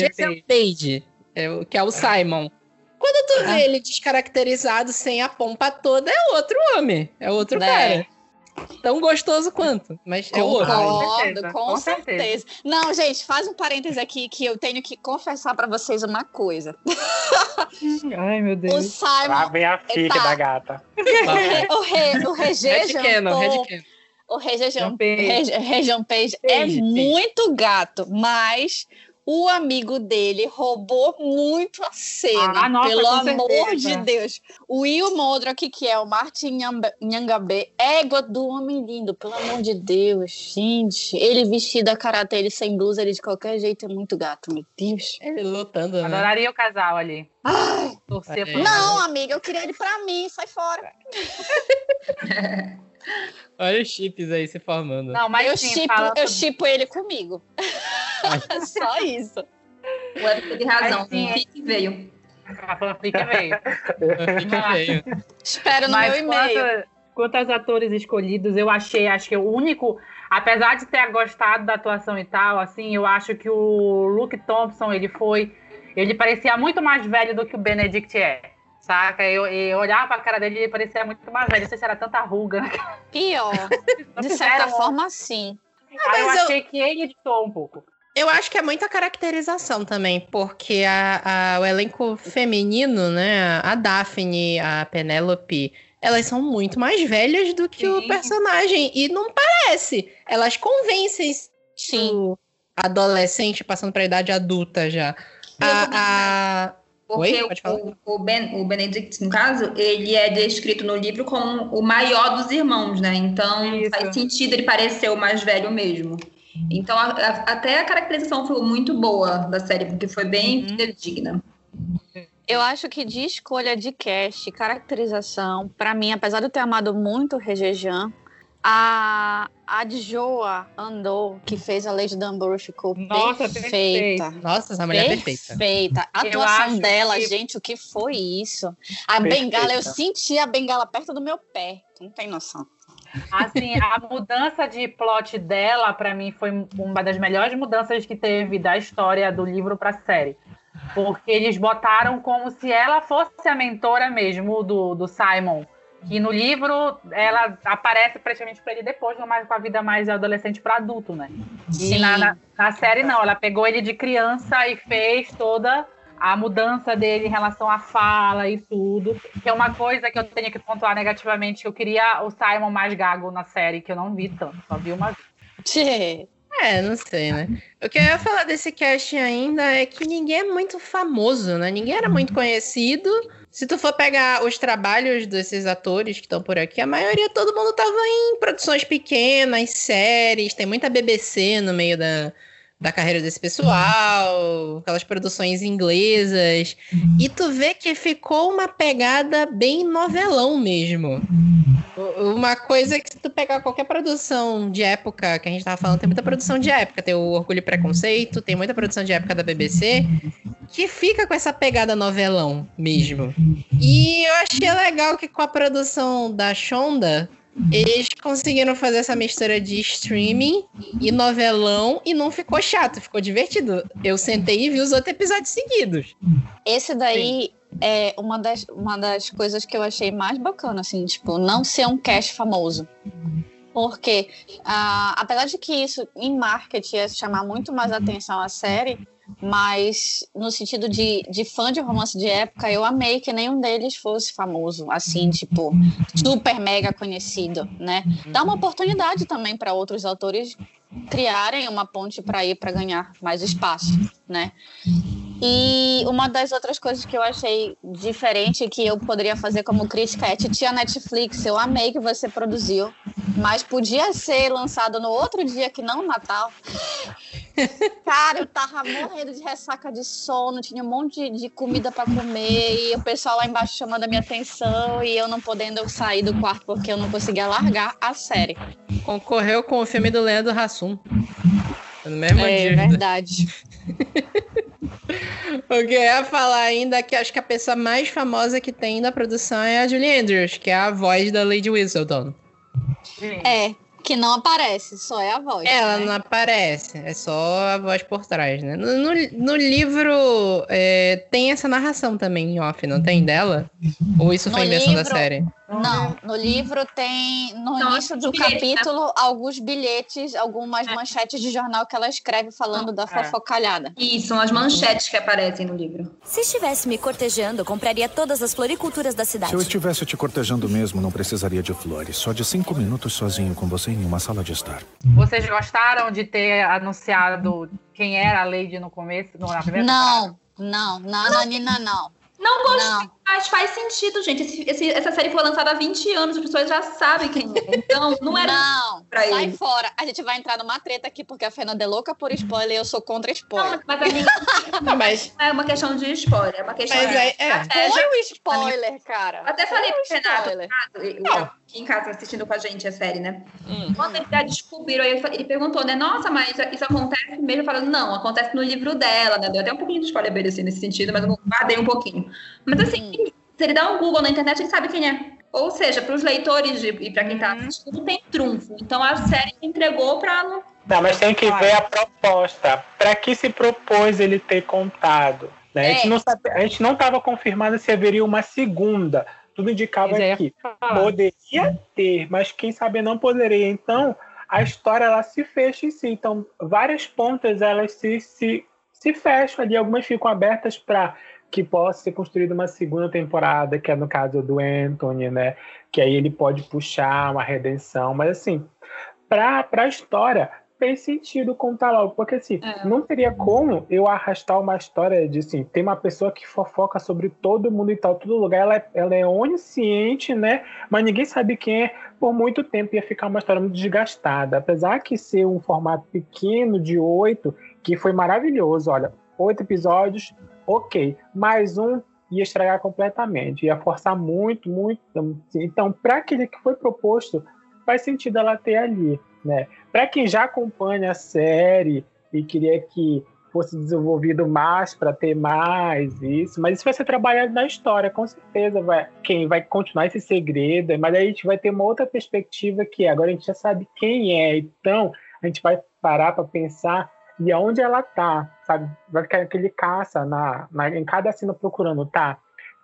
Page, é, que é o Simon. Quando tu vê ele descaracterizado sem a pompa toda, é outro homem, é outro né? cara. Tão gostoso quanto, mas é outro. Concordo, com, com certeza. certeza. Não, gente, faz um parêntese aqui que eu tenho que confessar para vocês uma coisa. Ai, meu Deus. O Simon. Lá vem a filha tá... da gata. o, re, o Regé O Regé Page é muito gato, mas o amigo dele roubou muito a cena, ah, nossa, pelo amor de Deus. O Will Modrock, que é o Martin Nhangabe, égua do homem lindo, pelo amor de Deus, gente. Ele vestido a caráter, ele sem blusa, ele de qualquer jeito é muito gato, meu Deus. Ele lutando, né? Adoraria o casal ali. Ai, Torcer é. Não, amiga, eu queria ele pra mim, sai fora. Olha os chips aí se formando. Não, mas eu, sim, chipo, eu chipo ele comigo. Só isso. O Eric teve razão. Sim, Fique veio. A fanfic veio. Veio. Espero no mas meu e-mail. Quanto aos atores escolhidos, eu achei, acho que o único, apesar de ter gostado da atuação e tal, assim, eu acho que o Luke Thompson, ele foi, ele parecia muito mais velho do que o Benedict é. Saca? Eu, eu olhava pra cara dele e parecia muito mais velho. Não sei se era tanta ruga. Pior. De certa forma, sim. Ah, eu achei que ele editou um pouco. Eu acho que é muita caracterização também, porque a, a, o elenco feminino, né? A Daphne, a Penélope, elas são muito mais velhas do que Sim. o personagem. E não parece. Elas convencem Sim. o adolescente passando para a idade adulta já. A, a, porque o, o, ben, o Benedict, no caso, ele é descrito no livro como o maior dos irmãos, né? Então Isso. faz sentido ele parecer o mais velho mesmo. Então a, a, até a caracterização foi muito boa da série, porque foi bem uhum. digna. Eu acho que de escolha de cast, caracterização, para mim, apesar de eu ter amado muito o Regejan, a, a Joa Andou, que fez a Lady Dunbury, ficou Nossa, perfeita. Nossa, essa mulher é perfeita. Perfeita. A atuação dela, que... gente, o que foi isso? A perfeita. bengala, eu senti a bengala perto do meu pé. Não tem noção. Assim, a mudança de plot dela, para mim, foi uma das melhores mudanças que teve da história do livro para a série. Porque eles botaram como se ela fosse a mentora mesmo do, do Simon. Que no livro ela aparece praticamente para ele depois, mais com a vida mais adolescente para adulto, né? E na, na, na, série não, ela pegou ele de criança e fez toda a mudança dele em relação à fala e tudo. Que é uma coisa que eu tenho que pontuar negativamente, que eu queria o Simon mais gago na série, que eu não vi tanto, só vi uma vez. É, não sei, né? O que eu ia falar desse casting ainda é que ninguém é muito famoso, né? Ninguém era muito conhecido. Se tu for pegar os trabalhos desses atores que estão por aqui, a maioria, todo mundo tava em produções pequenas, séries, tem muita BBC no meio da, da carreira desse pessoal, aquelas produções inglesas. E tu vê que ficou uma pegada bem novelão mesmo. Uma coisa que se tu pegar qualquer produção de época, que a gente tava falando, tem muita produção de época, tem o Orgulho e Preconceito, tem muita produção de época da BBC, que fica com essa pegada novelão mesmo. E eu achei legal que com a produção da Shonda, eles conseguiram fazer essa mistura de streaming e novelão e não ficou chato, ficou divertido. Eu sentei e vi os outros episódios seguidos. Esse daí Sim. é uma das, uma das coisas que eu achei mais bacana, assim, tipo, não ser um cast famoso. Porque, uh, apesar de que isso em marketing ia chamar muito mais atenção à série, mas no sentido de, de fã de romance de época, eu amei que nenhum deles fosse famoso, assim, tipo, super mega conhecido, né? Dá uma oportunidade também para outros autores criarem uma ponte para ir para ganhar mais espaço, né? E uma das outras coisas que eu achei diferente que eu poderia fazer como crítica é Titia Netflix, eu amei que você produziu, mas podia ser lançado no outro dia que não Natal. Cara, eu tava morrendo de ressaca de sono, tinha um monte de, de comida para comer e o pessoal lá embaixo chamando a minha atenção e eu não podendo sair do quarto porque eu não conseguia largar a série. Concorreu com o filme do Leandro Hassum. No mesmo é dia. É verdade. o que eu ia falar ainda é que acho que a pessoa mais famosa que tem da produção é a Julie Andrews, que é a voz da Lady Whistledown. É, que não aparece, só é a voz. Ela né? não aparece, é só a voz por trás, né? No, no, no livro é, tem essa narração também em off, não tem dela? Ou isso no foi invenção livro, da série? Não, no livro tem, no início do bilhetes, né? capítulo, né? alguns bilhetes, algumas é. manchetes de jornal que ela escreve falando da é. fofocalhada. Isso, são as manchetes que aparecem no livro. Se estivesse me cortejando, compraria todas as floriculturas da cidade. Se eu estivesse te cortejando mesmo, não precisaria de flores. Só de cinco minutos sozinho com você em uma sala de estar. Vocês gostaram de ter anunciado quem era a Lady no começo, na primeira Não, temporada? não, não, não, Nina, não. Não gostei, mas faz sentido, gente. Esse, esse, essa série foi lançada há 20 anos, as pessoas já sabem quem é. Então, não era. Não, sai ele. fora. A gente vai entrar numa treta aqui, porque a Fernanda é louca por spoiler e eu sou contra spoiler. Não, mas amiga, não, mas... é uma questão de spoiler, é uma questão mas de. É, é. Foi o spoiler, cara. até falei pro Renato, Renato aqui em casa assistindo com a gente a série, né? Hum. Quando eles já descobriram, ele perguntou, né? Nossa, mas isso acontece mesmo? Eu falei, não, acontece no livro dela, né? Deu até um pouquinho de spoiler assim, nesse sentido, mas eu guardei um pouquinho. Mas assim, hum. se ele dá um Google na internet, ele sabe quem é. Ou seja, para os leitores e para quem está uhum. assistindo, tem trunfo. Então a série entregou para não. Mas tem que ver a proposta. Para que se propôs ele ter contado? Né? É. A gente não sabe, a gente não estava confirmado se haveria uma segunda. Tudo indicava é que poderia ter, mas quem sabe não poderia. Então a história ela se fecha em si. Então várias pontas elas se, se, se fecham ali, algumas ficam abertas para que possa ser construída uma segunda temporada, que é no caso do Anthony, né? Que aí ele pode puxar uma redenção, mas assim, para a história fez sentido contar logo, porque assim, é. não teria como eu arrastar uma história de assim, tem uma pessoa que fofoca sobre todo mundo e tal, todo lugar, ela é, ela é onisciente, né? Mas ninguém sabe quem é, por muito tempo ia ficar uma história muito desgastada. Apesar que ser um formato pequeno de oito, que foi maravilhoso, olha, oito episódios, ok. Mais um ia estragar completamente, ia forçar muito, muito. Então, para aquele que foi proposto, faz sentido ela ter ali, né? Para quem já acompanha a série e queria que fosse desenvolvido mais para ter mais isso, mas isso vai ser trabalhado na história, com certeza vai quem vai continuar esse segredo, mas aí a gente vai ter uma outra perspectiva que é, agora a gente já sabe quem é, então a gente vai parar para pensar e aonde ela tá, sabe? Vai ficar aquele caça na, na, em cada cena procurando, tá?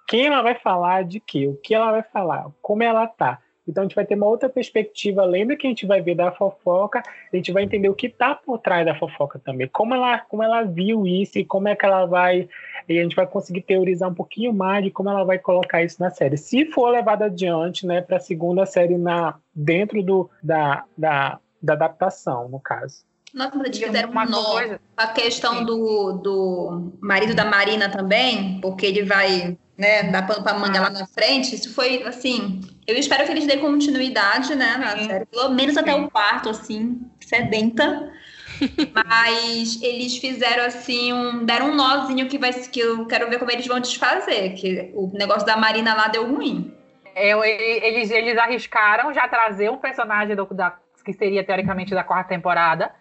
Quem ela vai falar de quê? O que ela vai falar? Como ela tá? Então a gente vai ter uma outra perspectiva, lembra que a gente vai ver da fofoca, a gente vai entender o que tá por trás da fofoca também, como ela, como ela viu isso e como é que ela vai, e a gente vai conseguir teorizar um pouquinho mais de como ela vai colocar isso na série. Se for levado adiante, né, para a segunda série na dentro do da, da, da adaptação, no caso. Nossa, mas eles fizeram uma nó. Coisa. A questão do, do marido da Marina também, porque ele vai né, dar pano pra manga lá na frente, isso foi, assim... Eu espero que eles dêem continuidade, né, na Sim. série. Pelo menos até Sim. o quarto, assim, sedenta. Mas eles fizeram, assim, um... Deram um nozinho que, vai, que eu quero ver como eles vão desfazer. Que o negócio da Marina lá deu ruim. Eu, eles, eles arriscaram já trazer um personagem do, da, que seria teoricamente da quarta temporada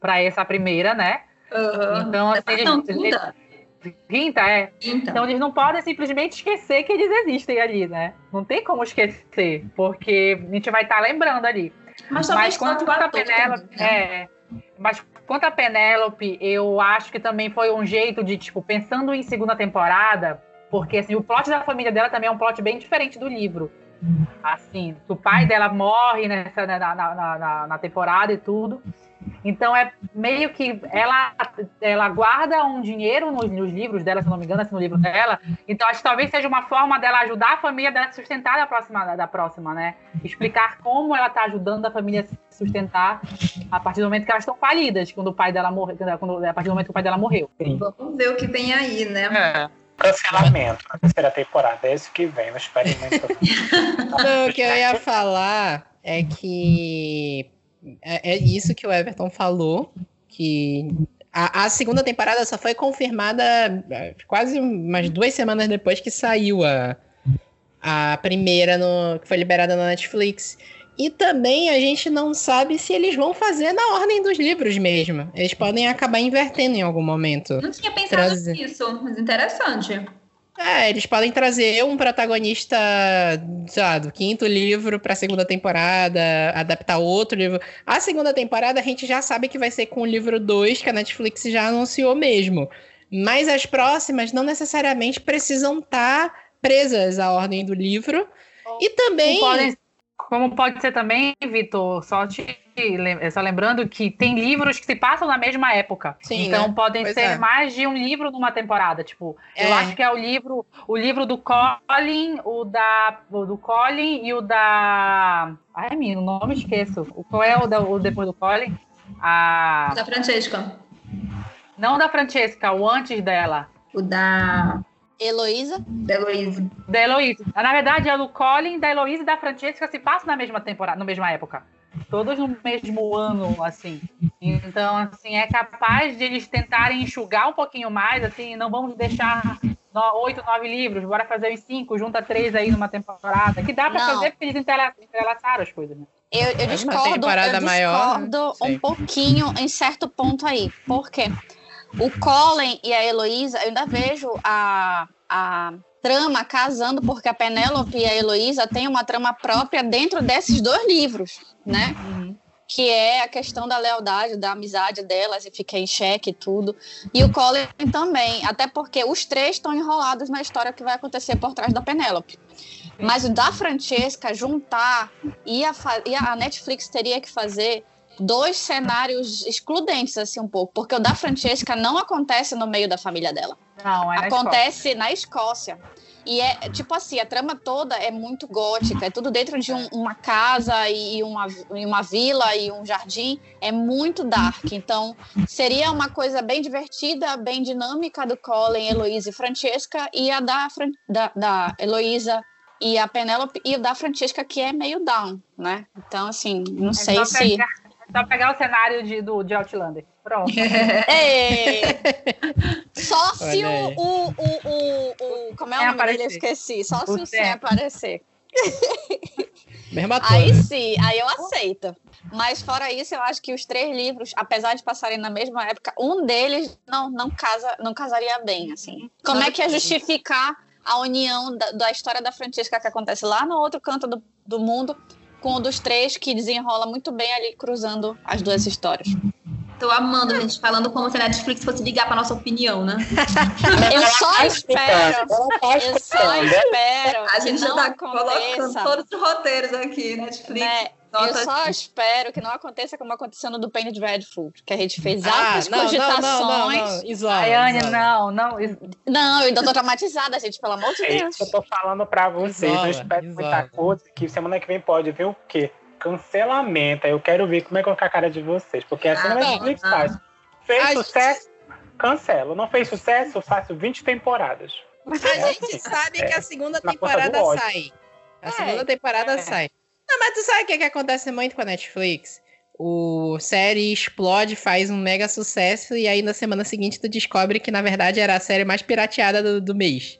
para essa primeira, né? Uhum. Então, assim, eles, não, quinta. Quinta, é. Quinta. Então eles não podem simplesmente esquecer que eles existem ali, né? Não tem como esquecer, porque a gente vai estar tá lembrando ali. Mas, mas quanto a Penélope, né? é, mas quanto a Penélope, eu acho que também foi um jeito de, tipo, pensando em segunda temporada, porque assim, o plot da família dela também é um plot bem diferente do livro. Assim, o pai dela morre nessa, na, na, na, na temporada e tudo. Então é meio que ela, ela guarda um dinheiro nos, nos, livros dela, se não me engano, assim, no livro dela. Então acho que talvez seja uma forma dela ajudar a família a sustentar da próxima, da próxima, né? Explicar como ela está ajudando a família a se sustentar a partir do momento que elas estão falidas, quando o pai dela morreu, quando, a partir do momento que o pai dela morreu. Sim. Vamos ver o que vem aí, né? É. Cancelamento na terceira temporada, é isso que vem no experimento. o que eu ia falar é que é, é isso que o Everton falou, que a, a, segunda temporada só foi confirmada é, quase umas duas semanas depois que saiu a, a primeira no, que foi liberada na Netflix. E também a gente não sabe se eles vão fazer na ordem dos livros mesmo. Eles podem acabar invertendo em algum momento. Não tinha pensado Trazer... nisso, mas interessante. É, eles podem trazer um protagonista, sei do quinto livro para a segunda temporada, adaptar outro livro. A segunda temporada a gente já sabe que vai ser com o livro 2, que a Netflix já anunciou mesmo. Mas as próximas não necessariamente precisam estar tá presas à ordem do livro. E também. Podem, como pode ser também, Vitor, só te só lembrando que tem livros que se passam na mesma época. Sim, então né? podem pois ser é. mais de um livro numa temporada. Tipo, é. eu acho que é o livro, o livro do Colin, o da o do Colin e o da. Ai, menino, o nome esqueço. O, qual é o, da, o depois do Colin? A... Da Francesca. Não da Francesca, o antes dela. O da. Heloísa? Da Heloísa. Da Heloísa. Na verdade, é do Colin, da Heloísa e da Francesca se passam na mesma temporada, na mesma época todos no mesmo ano, assim. Então, assim, é capaz de eles tentarem enxugar um pouquinho mais, assim, não vamos deixar oito, nove livros, bora fazer os cinco, junta três aí numa temporada, que dá para fazer porque eles entrelaçaram as coisas, né? Eu, eu discordo, eu discordo maior, um pouquinho em certo ponto aí. Por quê? O Colin e a Heloísa, eu ainda vejo a, a trama casando, porque a Penélope e a Heloísa têm uma trama própria dentro desses dois livros, né? Uhum. Que é a questão da lealdade, da amizade delas e fica em xeque e tudo. E o Colin também, até porque os três estão enrolados na história que vai acontecer por trás da Penélope. Mas o da Francesca juntar e a, e a Netflix teria que fazer dois cenários excludentes, assim, um pouco. Porque o da Francesca não acontece no meio da família dela. Não, é Acontece na Escócia. Na Escócia. E é, tipo assim, a trama toda é muito gótica, é tudo dentro de um, uma casa e uma, e uma vila e um jardim, é muito dark. Então, seria uma coisa bem divertida, bem dinâmica do Colin, Heloísa e Francesca, e a da, da, da Heloísa e a Penélope, e da Francesca, que é meio down, né? Então, assim, não é sei se. Pegar, é só pegar o cenário de, do, de Outlander. Pronto. É. Só se o, o, o, o, o, Como é o nome dele? Eu esqueci. Só se o, Sam aparecer. Mesma Aí sim, aí eu aceito. Mas fora isso, eu acho que os três livros, apesar de passarem na mesma época, um deles não, não, casa, não casaria bem, assim. Como é que é justificar a união da, da história da Francesca que acontece lá no outro canto do, do mundo com o dos três que desenrola muito bem ali cruzando as duas histórias. Tô amando a gente falando como se a Netflix fosse ligar pra nossa opinião, né? eu só espero. Eu só espero. A gente já tá colocando todos os roteiros aqui, Netflix. Né? eu só espero que não aconteça como aconteceu no do Penny Dreadful, que a gente fez ah, altas não, cogitações. Não, não, não, não. Ayane, não, não. Não, eu ainda tô traumatizada, gente, pelo amor de Deus. É isso que eu tô falando pra vocês. Isola, eu espero isola. muita coisa, que semana que vem pode ver o quê? Cancelamento. Eu quero ver como é que vai ficar a cara de vocês. Porque assim ah, não é Netflix ah. faz. Fez a sucesso, gente... cancela. Não fez sucesso, faço 20 temporadas. Mas a gente sabe é, que a segunda temporada sai. A é, segunda temporada é. sai. Não, mas tu sabe o que, que acontece muito com a Netflix? O série explode, faz um mega sucesso, e aí na semana seguinte tu descobre que na verdade era a série mais pirateada do, do mês.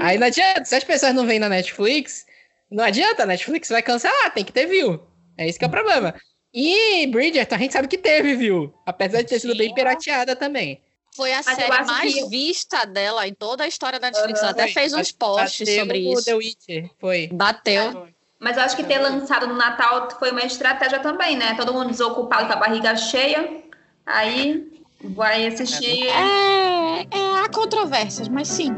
Aí não adianta, se as pessoas não vêm na Netflix, Não adianta, a Netflix vai cancelar, tem que ter view. É isso que é o problema. E Bridgerton, a gente sabe que teve view. Apesar de ter sido bem pirateada também. Foi a Mas série mais que... vista dela em toda a história da Netflix. Ela até fez uns posts sobre isso. The Witcher, foi. Bateu. Mas eu acho que ter lançado no Natal foi uma estratégia também, né? Todo mundo desocupado com a barriga cheia. Aí vai assistir. É, é, há controvérsias, mas sim.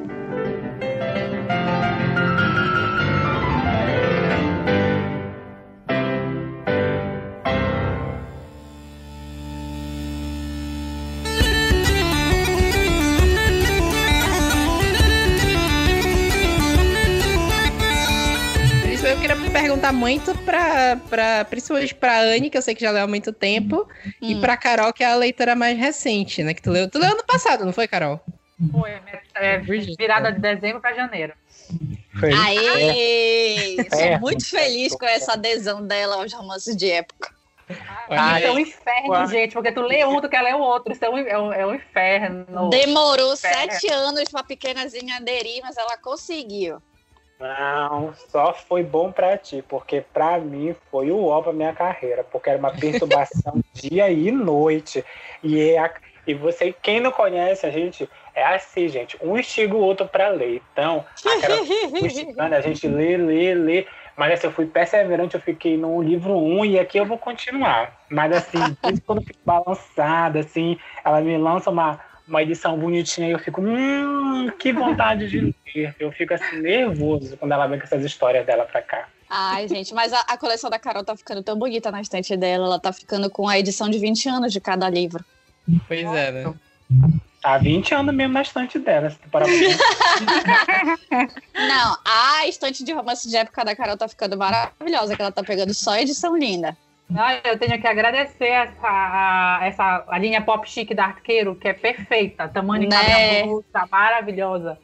Perguntar muito pra, pra principalmente pra Anne, que eu sei que já leu há muito tempo, hum. e pra Carol, que é a leitora mais recente, né? Que tu leu, tu leu ano passado, não foi, Carol? Foi, é, virada de dezembro pra janeiro. Foi. Aê! É. Sou muito feliz com essa adesão dela aos romances de época. Ah, isso é um inferno, gente, porque tu lê um, tu quer ler o outro. Isso é um, é um, é um inferno. Demorou inferno. sete anos pra pequenazinha aderir, mas ela conseguiu. Não, só foi bom para ti, porque para mim foi o ó pra minha carreira, porque era uma perturbação dia e noite. E, é a, e você, quem não conhece a gente, é assim, gente, um instiga o outro para ler. Então, aquela a gente lê, lê, lê. Mas assim, eu fui perseverante, eu fiquei no livro 1 um, e aqui eu vou continuar. Mas assim, quando eu fico balançada, assim, ela me lança uma uma edição bonitinha e eu fico, hum, que vontade de ler. Eu fico assim, nervoso quando ela vem com essas histórias dela pra cá. Ai, gente, mas a, a, coleção da Carol tá ficando tão bonita na estante dela. Ela tá ficando com a edição de 20 anos de cada livro. Pois é, né? Tá 20 anos mesmo na estante dela, se tu parar Não, a estante de romance de época da Carol tá ficando maravilhosa, que ela tá pegando só edição linda. Ah, eu tenho que agradecer essa, a, essa, a linha pop chique da Arqueiro, que é perfeita. Tamanho né? tá maravilhosa.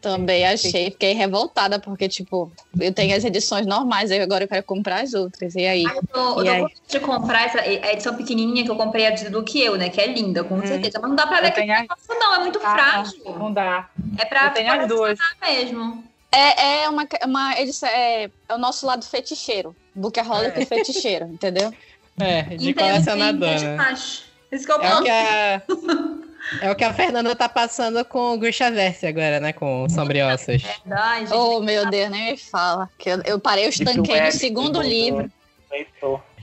Também achei, fiquei revoltada, porque, tipo, eu tenho as edições normais, aí agora eu quero comprar as outras. E aí? Ah, eu tô, eu tô de comprar essa a edição pequenininha que eu comprei a do que eu, né? Que é linda, com hum. certeza. Mas não dá pra ler que é não, é muito ah, frágil. Não dá. É pra eu tenho as duas. mesmo. É, é uma, uma é, é o nosso lado feticheiro. Bookaholic é. feticheiro, entendeu? É, de colecionador, né? Isso que eu é o que a... É o que a Fernanda tá passando com o Grisha Verse agora, né? Com Sombriosas. É verdade. Oh, meu Deus, nem me fala. Que eu, eu parei, eu estanquei no segundo livro.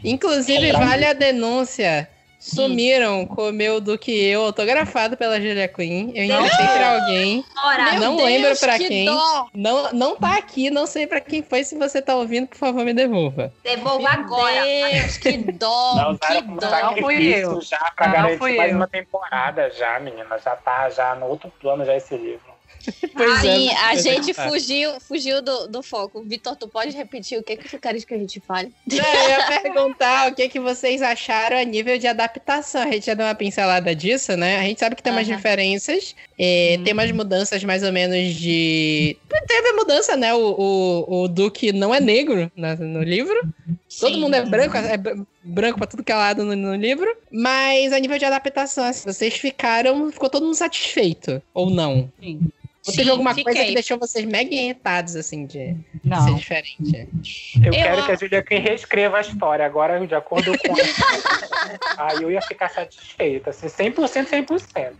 Inclusive, vale a denúncia Sumiram com o meu do que eu, autografado pela Julia Quinn. Eu emprestei pra alguém. Ora, não Deus, lembro pra que quem. Dó. Não, não tá aqui, não sei pra quem foi. Se você tá ouvindo, por favor, me devolva. Devolva agora. Deus, que dó, não, que dó. Não fui eu. Já pra não garantir mais eu. uma temporada já, menina. Já tá já no outro plano já esse livro. Pois Aí, é, a gente fugiu, fugiu do, do foco. Vitor, tu pode repetir o que que tu queres que a gente fale? eu ia perguntar o que que vocês acharam a nível de adaptação. A gente já deu uma pincelada disso, né? A gente sabe que tem umas diferenças, é, hum. tem umas mudanças mais ou menos de... Teve a mudança, né? O, o, o Duque não é negro no, no livro. Sim. Todo mundo é branco, é branco pra tudo que é lado no, no livro. Mas a nível de adaptação, assim, vocês ficaram... Ficou todo mundo satisfeito? Ou não? Sim. Ou teve alguma fiquei. coisa que deixou vocês mega irritados, assim, de Não. ser diferente? Eu, eu quero que a Julia Quinn reescreva a história, agora de acordo com. Aí eu ia ficar satisfeita, assim, 100%, 100%.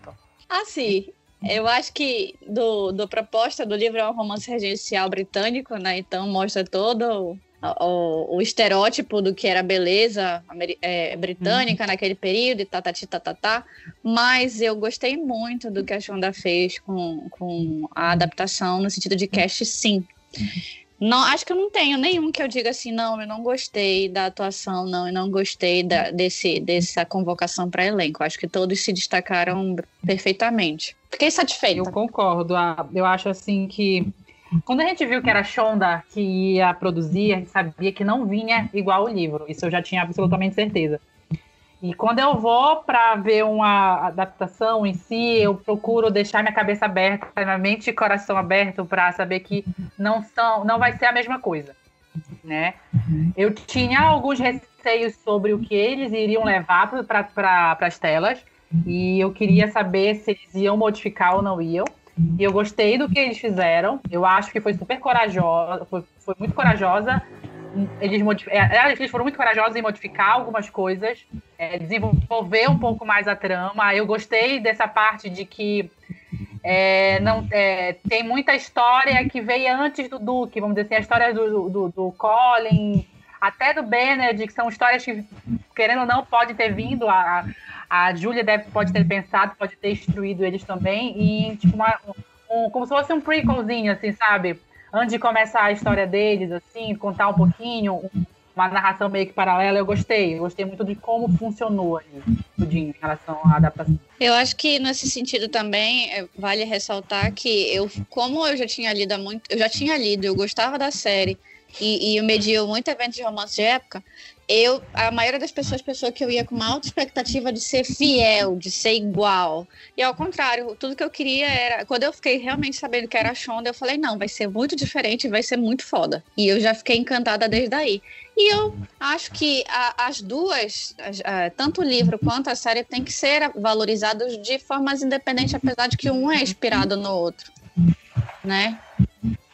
Assim, eu acho que do, do proposta do livro é um romance regencial britânico, né? Então mostra todo o, o, estereótipo do que era beleza é, britânica uhum. naquele período e tá, tá, tá, tá, tá, mas eu gostei muito do que a Shonda fez com, com a adaptação no sentido de cast, sim. Não, acho que eu não tenho nenhum que eu diga assim, não, eu não gostei da atuação, não, eu não gostei da, desse, dessa convocação para elenco. Acho que todos se destacaram perfeitamente. Fiquei satisfeita. Eu concordo. Eu acho assim que quando a gente viu que era Shonda que ia produzir, a gente sabia que não vinha igual o livro. Isso eu já tinha absolutamente certeza. E quando eu vou para ver uma adaptação em si, eu procuro deixar minha cabeça aberta, minha mente e coração aberto para saber que não são, não vai ser a mesma coisa, né? Eu tinha alguns receios sobre o que eles iriam levar para pra, as telas e eu queria saber se eles iam modificar ou não iam. E eu gostei do que eles fizeram. Eu acho que foi super corajosa, foi, foi muito corajosa. Eles, modif... É, eles foram muito corajosos em modificar algumas coisas, é, desenvolver um pouco mais a trama. Eu gostei dessa parte de que é, não, é, tem muita história que veio antes do Duke, vamos dizer assim, a história do, do, do Colin, até do Benedict, são histórias que, querendo ou não, pode ter vindo. A, a Julia deve, pode ter pensado, pode ter instruído eles também, e tipo, uma, um, como se fosse um prequelzinho, assim, sabe? Antes de começar a história deles, assim, contar um pouquinho, uma narração meio que paralela, eu gostei. Eu gostei muito de como funcionou ali, tudinho, em relação à adaptação. Eu acho que nesse sentido também é, vale ressaltar que eu, como eu já tinha lido muito, eu já tinha lido, eu gostava da série e, e eu muito eventos de romance de época, eu, a maioria das pessoas pensou que eu ia com uma alta expectativa de ser fiel, de ser igual. E ao contrário, tudo que eu queria era. Quando eu fiquei realmente sabendo que era a Shonda, eu falei: não, vai ser muito diferente, vai ser muito foda. E eu já fiquei encantada desde aí. E eu acho que a, as duas, a, tanto o livro quanto a série, tem que ser valorizados de formas independentes, apesar de que um é inspirado no outro. Né?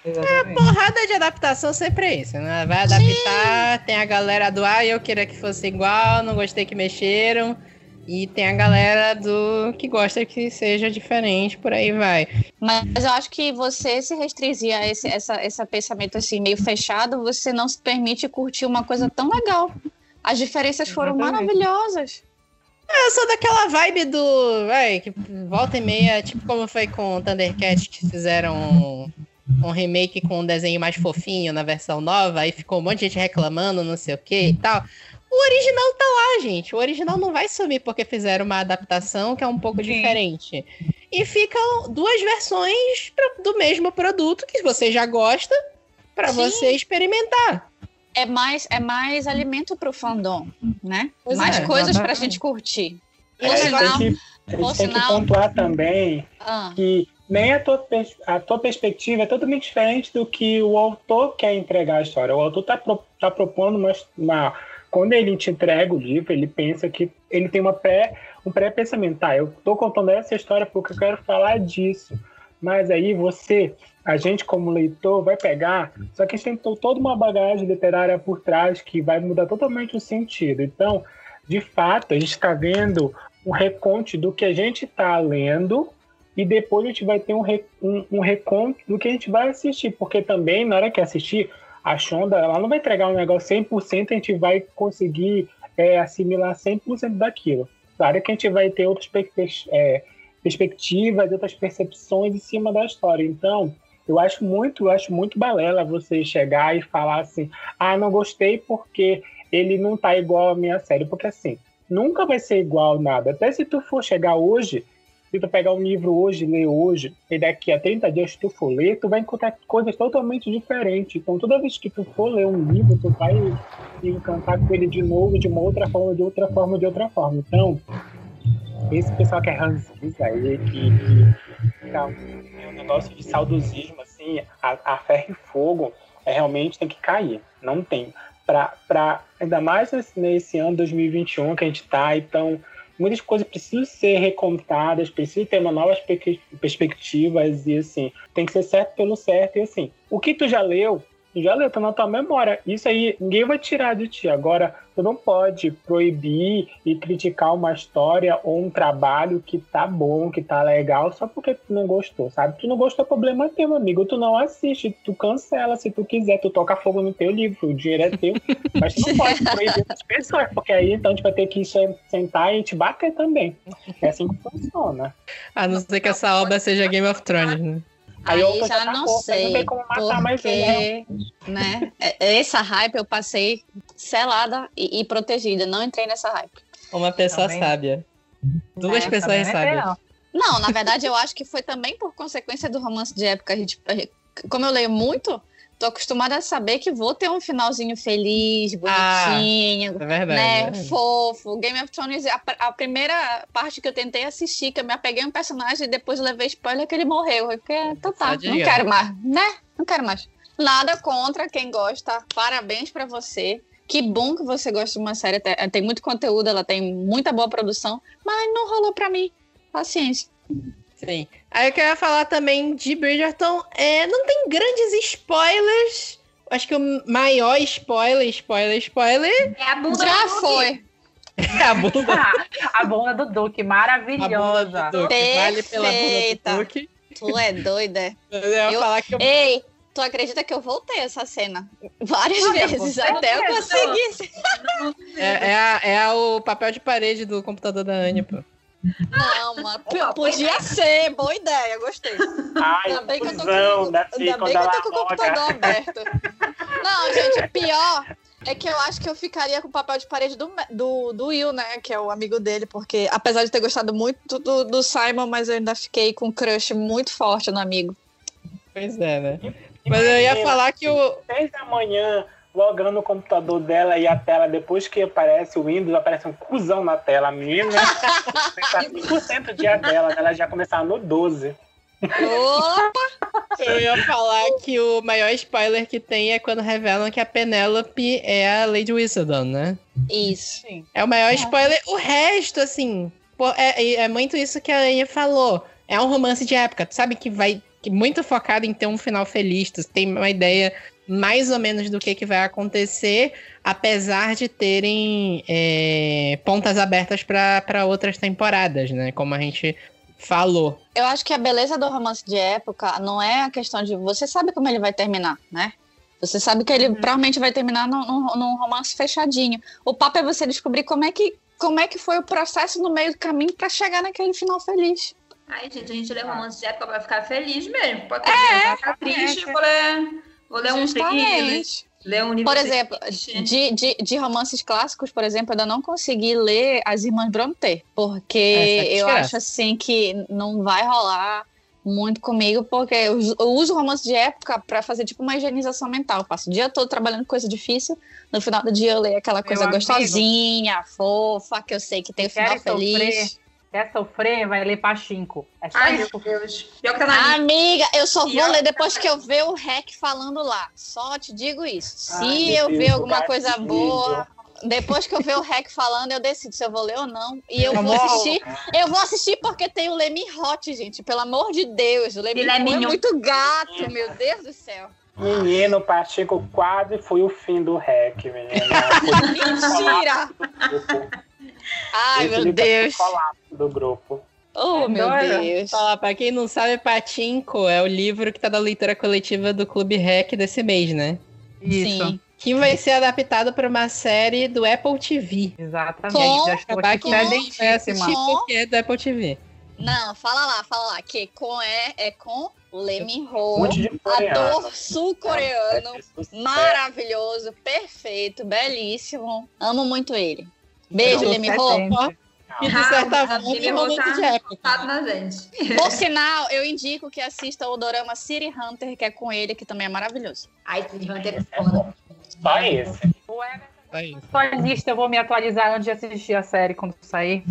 É, a porrada de adaptação sempre é isso, né? Vai adaptar, Sim. tem a galera do ah, eu queria que fosse igual, não gostei que mexeram. E tem a galera do que gosta que seja diferente, por aí vai. Mas eu acho que você se restringir a esse essa, esse pensamento assim meio fechado, você não se permite curtir uma coisa tão legal. As diferenças foram Exatamente. maravilhosas. É, eu sou daquela vibe do. Vai, que volta e meia, tipo como foi com Thundercat que fizeram um remake com um desenho mais fofinho na versão nova, aí ficou um monte de gente reclamando, não sei o que e tal. O original tá lá, gente. O original não vai sumir porque fizeram uma adaptação que é um pouco Sim. diferente. E ficam duas versões do mesmo produto que você já gosta para você experimentar. É mais, é mais alimento pro fandom, né? Pois mais é, coisas para a gente curtir. É, a gente tem que, a gente tem que pontuar também ah. que nem a tua, a tua perspectiva é totalmente diferente do que o autor quer entregar a história. O autor está pro, tá propondo uma, uma, Quando ele te entrega o livro, ele pensa que ele tem uma pré, um pré-pensamento. Tá, eu estou contando essa história porque eu quero falar disso. Mas aí você, a gente como leitor, vai pegar. Só que a gente tem toda uma bagagem literária por trás que vai mudar totalmente o sentido. Então, de fato, a gente está vendo um reconte do que a gente está lendo e depois a gente vai ter um, um, um reconto do que a gente vai assistir, porque também na hora que assistir, a Shonda ela não vai entregar um negócio 100%, a gente vai conseguir é, assimilar 100% daquilo. Claro que a gente vai ter outras é, perspectivas, outras percepções em cima da história. Então, eu acho muito, eu acho muito balela você chegar e falar assim, ah, não gostei porque ele não tá igual à minha série, porque assim, nunca vai ser igual nada. Até se tu for chegar hoje se tu pegar um livro hoje, ler hoje, e daqui a 30 dias tu for ler, tu vai encontrar coisas totalmente diferentes. Então, toda vez que tu for ler um livro, tu vai se encantar com ele de novo, de uma outra forma, de outra forma, de outra forma. Então, esse pessoal que é ranzinza aí, que, que tá um, um negócio de saudosismo, assim, a, a ferro e fogo, é, realmente tem que cair. Não tem. Pra, pra, ainda mais nesse, nesse ano 2021 que a gente tá, então muitas coisas precisam ser recontadas, precisam ter uma novas perspectivas e assim, tem que ser certo pelo certo e assim. O que tu já leu, já tá na tua memória. Isso aí ninguém vai tirar de ti. Agora, tu não pode proibir e criticar uma história ou um trabalho que tá bom, que tá legal, só porque tu não gostou, sabe? Tu não gostou, problema teu, amigo. Tu não assiste, tu cancela se tu quiser, tu toca fogo no teu livro, o dinheiro é teu. mas tu não pode proibir as pessoas, porque aí então a gente vai ter que sentar e te bater também. É assim que funciona. A não ser que essa obra seja Game of Thrones, né? Aí, Aí já, já não sei, não tem como matar porque, mais ele. Né? É, é, essa hype eu passei selada e, e, protegida, não entrei nessa hype. Uma pessoa também. sábia. Duas é, pessoas sábias. Não, na verdade eu acho que foi também por consequência do romance de época. A gente, como eu leio muito, tô acostumada a saber que vou ter um finalzinho feliz, bonitinho, ah, é verdade, né? É. Fofo. Game of Thrones, a, a, primeira parte que eu tentei assistir, que eu me apeguei a um personagem e depois levei spoiler que ele morreu. Eu fiquei, então tá, não quero mais, né? Não quero mais. Nada contra quem gosta. Parabéns para você. Que bom que você gosta de uma série. Tem muito conteúdo, ela tem muita boa produção, mas não rolou para mim. Paciência. Sim. Aí eu queria falar também de Bridgerton. É, não tem grandes spoilers. Acho que o maior spoiler, spoiler, spoiler. É a bunda Já foi. É a bunda. a bunda do Duque, maravilhosa. A bunda do Duque. Vale pela bunda do Duque. Tu é doida. Eu Eu- falar que eu... Ei, tu acredita que eu voltei essa cena várias Olha, vezes até eu conseguir. É, é, a- é a- o papel de parede do computador da Anya, pô. Não, mano. Opa, podia ser, boa ideia, gostei. Ai, Ainda bem que eu tô com, da ainda bem que eu tô com o computador aberto. Não, gente, pior é que eu acho que eu ficaria com o papel de parede do, do, do Will, né? Que é o amigo dele, porque apesar de ter gostado muito do, do Simon, mas eu ainda fiquei com um crush muito forte no amigo. Pois é, né? Mas eu ia falar que o. seis da manhã, logando o computador dela e a tela, depois que aparece o Windows, aparece um cuzão na tela. A menina tá 100% o dia dela, ela já começava no 12. Opa! Eu ia falar que o maior spoiler que tem é quando revelam que a Penélope é a Lady Whistledown, né? Isso. É o maior spoiler. O resto, assim, é, é muito isso que a Anya falou. É um romance de época. Tu sabe que vai que muito focado em ter um final feliz. Tu tem uma ideia mais ou menos do que, que vai acontecer, apesar de terem é, pontas abertas para outras temporadas, né? Como a gente falou. Eu acho que a beleza do romance de época não é a questão de você sabe como ele vai terminar, né? Você sabe que ele provavelmente vai terminar num, num- num romance fechadinho. O papo é você descobrir como é que, como é que foi o processo no meio do caminho pra chegar naquele final feliz. Ai, gente, a gente lê romance de época pra ficar feliz mesmo. Pode é, ficar triste, vou ler, vou ler um thriller, Justamente. ler um livro Por exemplo, triste. de, de, de romances clássicos, por exemplo, eu ainda não consegui ler As Irmãs Brontë, porque é eu acho assim que não vai rolar muito comigo, porque eu, eu uso romance de época pra fazer tipo uma higienização mental. Eu passo o dia todo trabalhando com coisa difícil, no final do dia eu leio aquela coisa amigo. gostosinha, fofa, que eu sei que tem o final feliz. sofrer? Quer sofrer? Vai ler Pachinko. É só Ai, isso. meu Deus. Pior que tá na lista. Amiga, eu só vou ler depois que eu ver o REC falando lá. Só te digo isso. Se Ai, meu eu Deus, ver alguma coisa boa, depois que eu ver o REC falando, eu decido se eu vou ler ou não. E eu vou assistir. Eu vou assistir porque tem o Lemmy Hot, gente. Pelo amor de Deus. O Lemmy Ele é Hot é muito gato, meu Deus do céu. Menino, Pacheco quase foi o fim do REC, menina. Mentira! Ai, Esse meu é Deus. colapso do grupo. Oh, meu. Deus. Falar, pra quem não sabe, Patinco é o livro que tá da leitura coletiva do Clube Rec desse mês, né? Isso. Sim. Que vai ser adaptado pra uma série do Apple TV. Exatamente. Com- Já estou aqui porque é do Apple TV. Não, fala lá, fala lá. Que com é, é com Lee Min Um Ho, monte de coreano. ator sul-coreano. Maravilhoso, perfeito, belíssimo. Amo muito ele. Beijo, Ho. gente. E de Ah, certa forma, um momento tá- de época. Tá na gente. Por sinal, eu indico que assista o dorama City Hunter, que é com ele, que também é maravilhoso. Ai, Cid Hunter é foda. Só esse. O Everton É isso. atualista, eu vou me atualizar antes de assistir a série quando sair.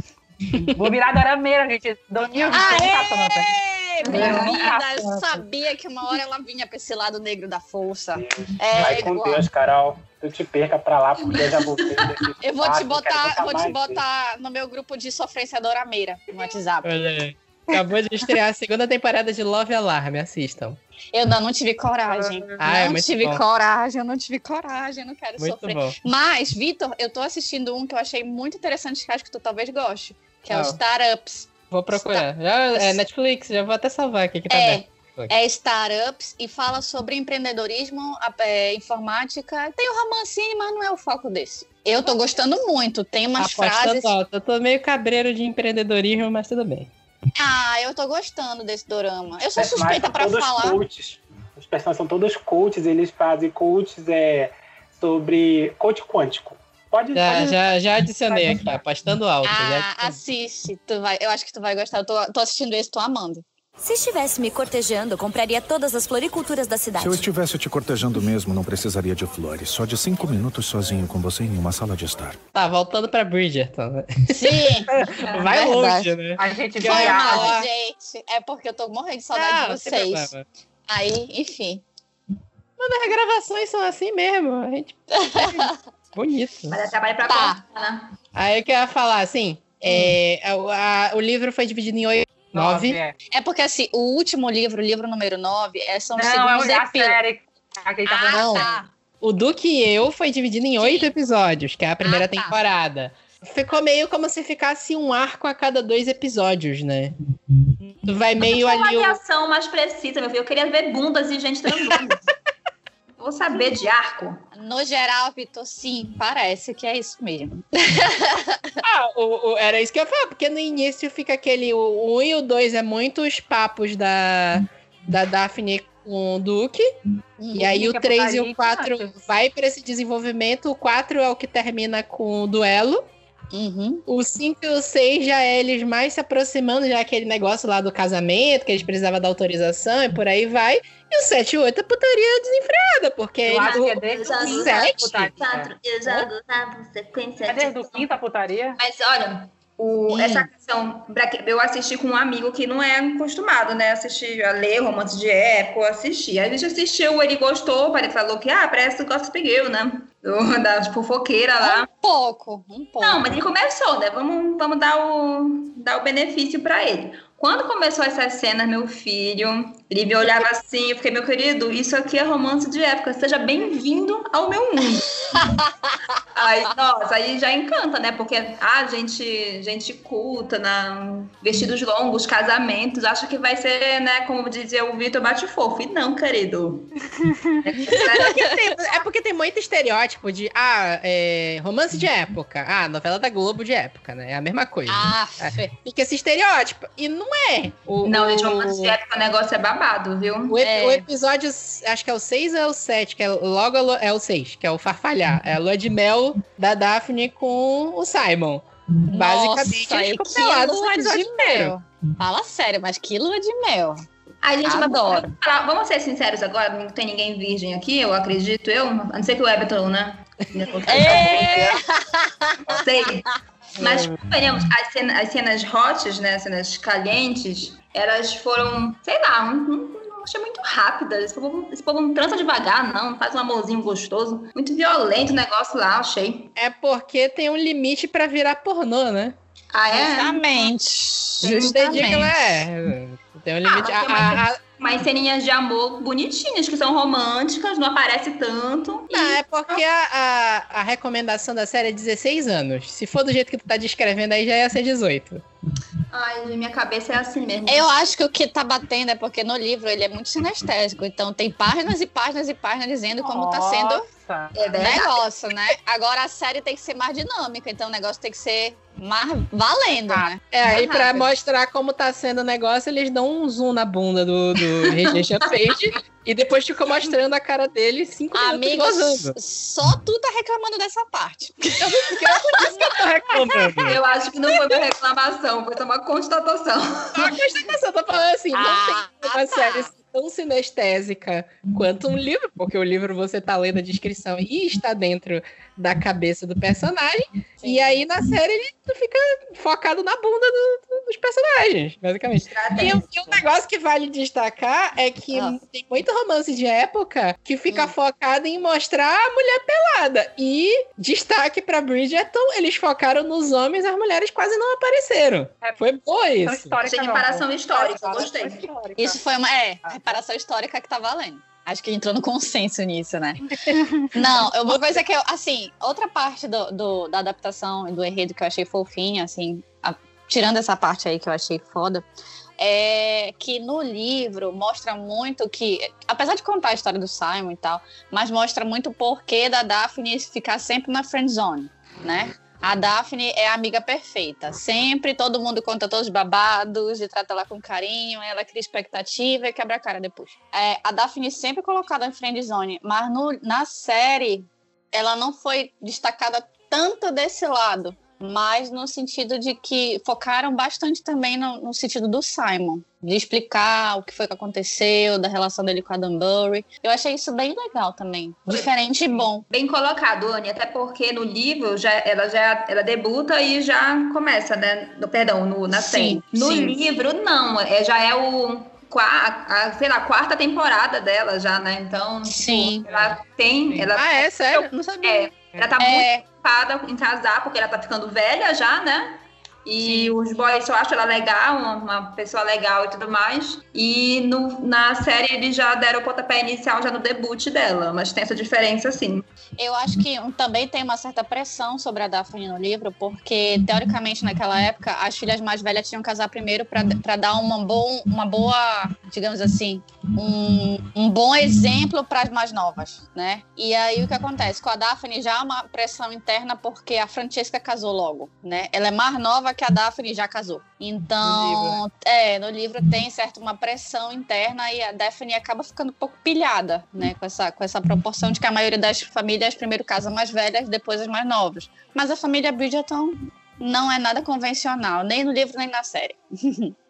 Vou virar dorameira, gente. Doninho de Aê! Não, vida, eu não. sabia que uma hora ela vinha pra esse lado negro da força. É, Vai com igual. Deus, Carol. Tu te perca pra lá, porque eu já voltei desse Eu vou te botar, vou te botar no meu grupo de sofrência dorameira no WhatsApp. Olha aí. Acabou de estrear a segunda temporada de Love Alarm, assistam. Eu ainda não tive coragem. Ah, é não muito tive bom. coragem, eu não tive coragem, eu não quero Muito sofrer. bom. Mas, Vitor, eu tô assistindo um que eu achei muito interessante, que acho que tu talvez goste, que é o Qual? Startups. Vou procurar. Já, é Netflix, já vou até salvar aqui que tá É, aberto. é Startups e fala sobre empreendedorismo, a- é, informática. Tem o romancinho, mas não é o foco desse. Eu tô gostando muito. Tem umas Apostando frases. alto. Eu tô meio cabreiro de empreendedorismo, mas tudo bem. Ah, eu tô gostando desse dorama. Eu sou suspeita todos falar. coaches. Os personagens são todos coaches, eles fazem coaches é, sobre coach quântico. Pode, Já, pode já, já adicionei Vai aqui, apostando alto. Ah, assiste. Tu vai, eu acho que tu vai gostar. Eu tô, tô assistindo esse, tô amando. Se estivesse me cortejando, compraria todas as floriculturas da cidade. Se eu estivesse te cortejando mesmo, não precisaria de flores. Só de cinco minutos sozinho com você em uma sala de estar. Tá, voltando pra Bridgerton. né? Sim, Vai verdade. longe, né? A gente falar. mal, gente. É porque eu tô morrendo de saudade Ah, de vocês. Aí, enfim. Mano, as gravações são assim mesmo. A gente... Bonito. Mas é trabalho pra Tá. contar, né? Aí eu queria falar assim: é, a- a- o livro foi dividido em oito Nove? É. é porque, assim, o último livro, o livro número nove, é, são os não, segundos é série. Aquele tá ah, não. Tá. O Duque e Eu foi dividido em oito episódios, que é a primeira ah, tá. temporada. Ficou meio como se ficasse um arco a cada dois episódios, né? Tu vai meio ali. Uma o... mais precisa, meu filho. Eu queria ver bundas e gente transando. Vou saber de arco. No geral, Vitor, sim, parece que é isso mesmo. ah, o, o, era isso que eu falava, porque no início fica aquele. O 1 um e o 2 é muitos papos da, da Daphne com o Duque. Uhum. E aí o 3 e o 4 vai para esse desenvolvimento. O 4 é o que termina com o duelo. Uhum. O 5 e o 6 já é eles mais se aproximando, já aquele negócio lá do casamento, que eles precisavam da autorização e por aí vai. E o 7 e 8 é putaria desenfreada, porque eu acho que é desde o 7. Eu já gostava sequência. É desde o quinto a putaria? Mas olha, o, essa questão, eu assisti com um amigo que não é acostumado, né? Assistir, a ler romance de época, assistir. A gente assistiu, ele gostou, ele falou que, ah, parece Gossip Girl, né? Do, da fofoqueira lá. Um pouco, um pouco. Não, mas ele começou, né? Vamos, vamos dar, o, dar o benefício para ele. Quando começou essa cena, meu filho, ele me olhava assim, eu fiquei, meu querido, isso aqui é romance de época, seja bem-vindo ao meu mundo. aí, nossa, aí já encanta, né? Porque a ah, gente, gente culta, na, vestidos longos, casamentos, acha que vai ser, né, como dizia o Vitor Bate Fofo. E não, querido. é, porque tem, é porque tem muito estereótipo de, ah, é, romance de época, ah, novela da Globo de época, né? É a mesma coisa. Ah, é, fica esse estereótipo. E não é. O, não, romance de o negócio é babado, viu? O, é. o episódio, acho que é o 6 ou é o 7, que é logo é o 6, que é o Farfalhar. É a lua de mel da Daphne com o Simon. Basicamente, Nossa, eles ficam episódio de mel. Fala sério, mas que lua de mel. A gente adora. Vamos, vamos ser sinceros agora, não tem ninguém virgem aqui, eu acredito, eu. A não ser que o Everton, né? É. Sei. Mas, convenhamos, as, cenas, as cenas hot, né, as cenas calientes, elas foram, sei lá, um, um, achei muito rápidas. Esse povo, esse povo não transa devagar, não. Faz um amorzinho gostoso. Muito violento o negócio lá, achei. É porque tem um limite para virar pornô, né? Ah, é? Justamente. Justamente. É. Tem um limite. Ah, a, a, umas ceninhas de amor bonitinhas, que são românticas, não aparece tanto. Não, e... é porque a, a, a, recomendação da série é 16 anos. Se for do jeito que tu tá descrevendo, aí já ia ser 18. Ai, minha cabeça é assim mesmo. Eu acho que o que tá batendo é porque no livro ele é muito sinestésico. Então tem páginas e páginas e páginas dizendo como Nossa. tá sendo é negócio, né? Agora a série tem que ser mais dinâmica, então o negócio tem que ser mais valendo, ah, né? É, aí pra mostrar como tá sendo o negócio, eles dão um zoom na bunda do, do Regina Page e depois ficam mostrando a cara dele cinco Amigo, minutos só tu tá reclamando dessa parte. Eu não que eu tô reclamando. Eu acho que não foi uma reclamação, foi uma constatação. Uma constatação, tô falando assim, ah, não tem uma tá. série tão sinestésica quanto um livro, porque o livro você tá lendo a descrição e está dentro da cabeça do personagem. Sim. E aí na série ele fica focado na bunda do, dos personagens, basicamente. E, e, um negócio que vale destacar é que Nossa. tem muito romance de época que fica hum. focado em mostrar a mulher pelada. E destaque para Bridgerton, eles focaram nos homens, as mulheres quase não apareceram. É, Foi boa isso. Histórica, reparação histórica, gostei. Isso foi uma é, reparação histórica que tá valendo. Acho que entrou no consenso nisso, né? Não, uma coisa que eu, assim, outra parte do, do, da adaptação e do enredo que eu achei fofinha, assim, a, tirando essa parte aí que eu achei foda, é que no livro mostra muito que, apesar de contar a história do Simon e tal, mas mostra muito o porquê da Daphne ficar sempre na friend zone, né? A Daphne é a amiga perfeita. Sempre todo mundo conta todos os babados e trata ela com carinho, ela cria expectativa e quebra a cara depois. É, a Daphne sempre colocada em friendzone, mas no, na série ela não foi destacada tanto desse lado mas no sentido de que focaram bastante também no, no, sentido do Simon, de explicar o que foi que aconteceu, da relação dele com a Dunbury. Eu achei isso bem legal também, diferente e bom. Bem colocado, Anne, até porque no livro já, ela já ela debuta e já começa, né? No, perdão, no, na série. No sim. livro, não, é, já é o a, a, sei lá, quarta temporada dela já, né? Então, tipo, Sim. ela tem. Ela, ah, é sério? Não sabia. É, ela tá é. muito preocupada em casar, porque ela tá ficando velha já, né? E Sim. os boys só acham ela legal, uma, uma, pessoa legal e tudo mais. E no, na série eles já deram o pontapé inicial já no debut dela, mas tem essa diferença sim. Eu acho que também tem uma certa pressão sobre a Daphne no livro, porque teoricamente naquela época as filhas mais velhas tinham que casar primeiro para dar uma, bom, uma boa, digamos assim, um, um bom exemplo para as mais novas, né? E aí o que acontece? Com a Daphne já há uma pressão interna porque a Francesca casou logo, né? Ela é mais nova que a Daphne já casou. Então, no é, no livro tem certo uma pressão interna e a Daphne acaba ficando um pouco pilhada, né, com essa com essa proporção de que a maioria das famílias primeiro casa mais velhas, depois as mais novas. Mas a família Bridgerton não é nada convencional, nem no livro nem na série.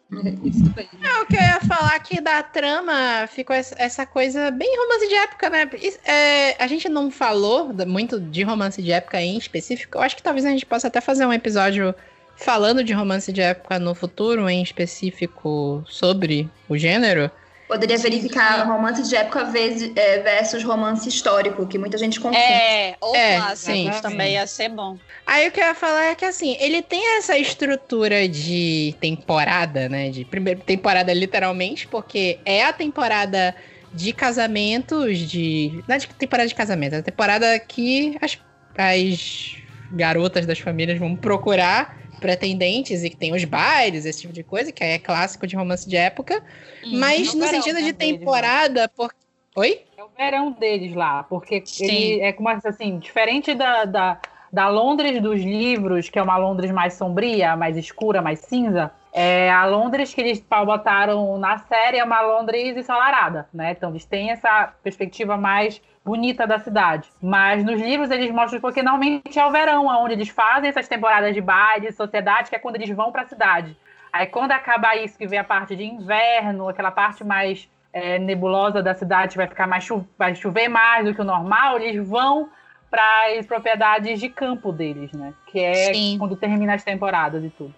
É o que eu ia falar aqui da trama, ficou essa coisa bem romance de época, né? É, a gente não falou muito de romance de época em específico. Eu acho que talvez a gente possa até fazer um episódio falando de romance de época no futuro, em específico sobre o gênero. Poderia verificar romance de época é, versus romance histórico, que muita gente confunde. É, ou é, sim, também ia ser bom. Aí o que eu ia falar é que assim, ele tem essa estrutura de temporada, né? De primeira temporada, literalmente, porque é a temporada de casamentos, de. Não é de temporada de casamento, é a temporada que as, as garotas das famílias vão procurar pretendentes e que tem os bailes, esse tipo de coisa, que é clássico de romance de época. Hum, mas no sentido de temporada, deles, por... Oi? É o verão deles lá, porque Sim. ele é como assim, diferente da, da, da Londres dos livros, que é uma Londres mais sombria, mais escura, mais cinza. É, a Londres que eles botaram na série é uma Londres ensolarada, né? Então eles têm essa perspectiva mais bonita da cidade. Mas nos livros eles mostram porque normalmente é o verão, onde eles fazem essas temporadas de baile, de sociedade, que é quando eles vão para a cidade. Aí quando acabar isso, que vem a parte de inverno, aquela parte mais é, nebulosa da cidade, vai ficar mais chu vai chover mais do que o normal, eles vão para as propriedades de campo deles, né? Que é Sim. quando termina as temporadas e tudo.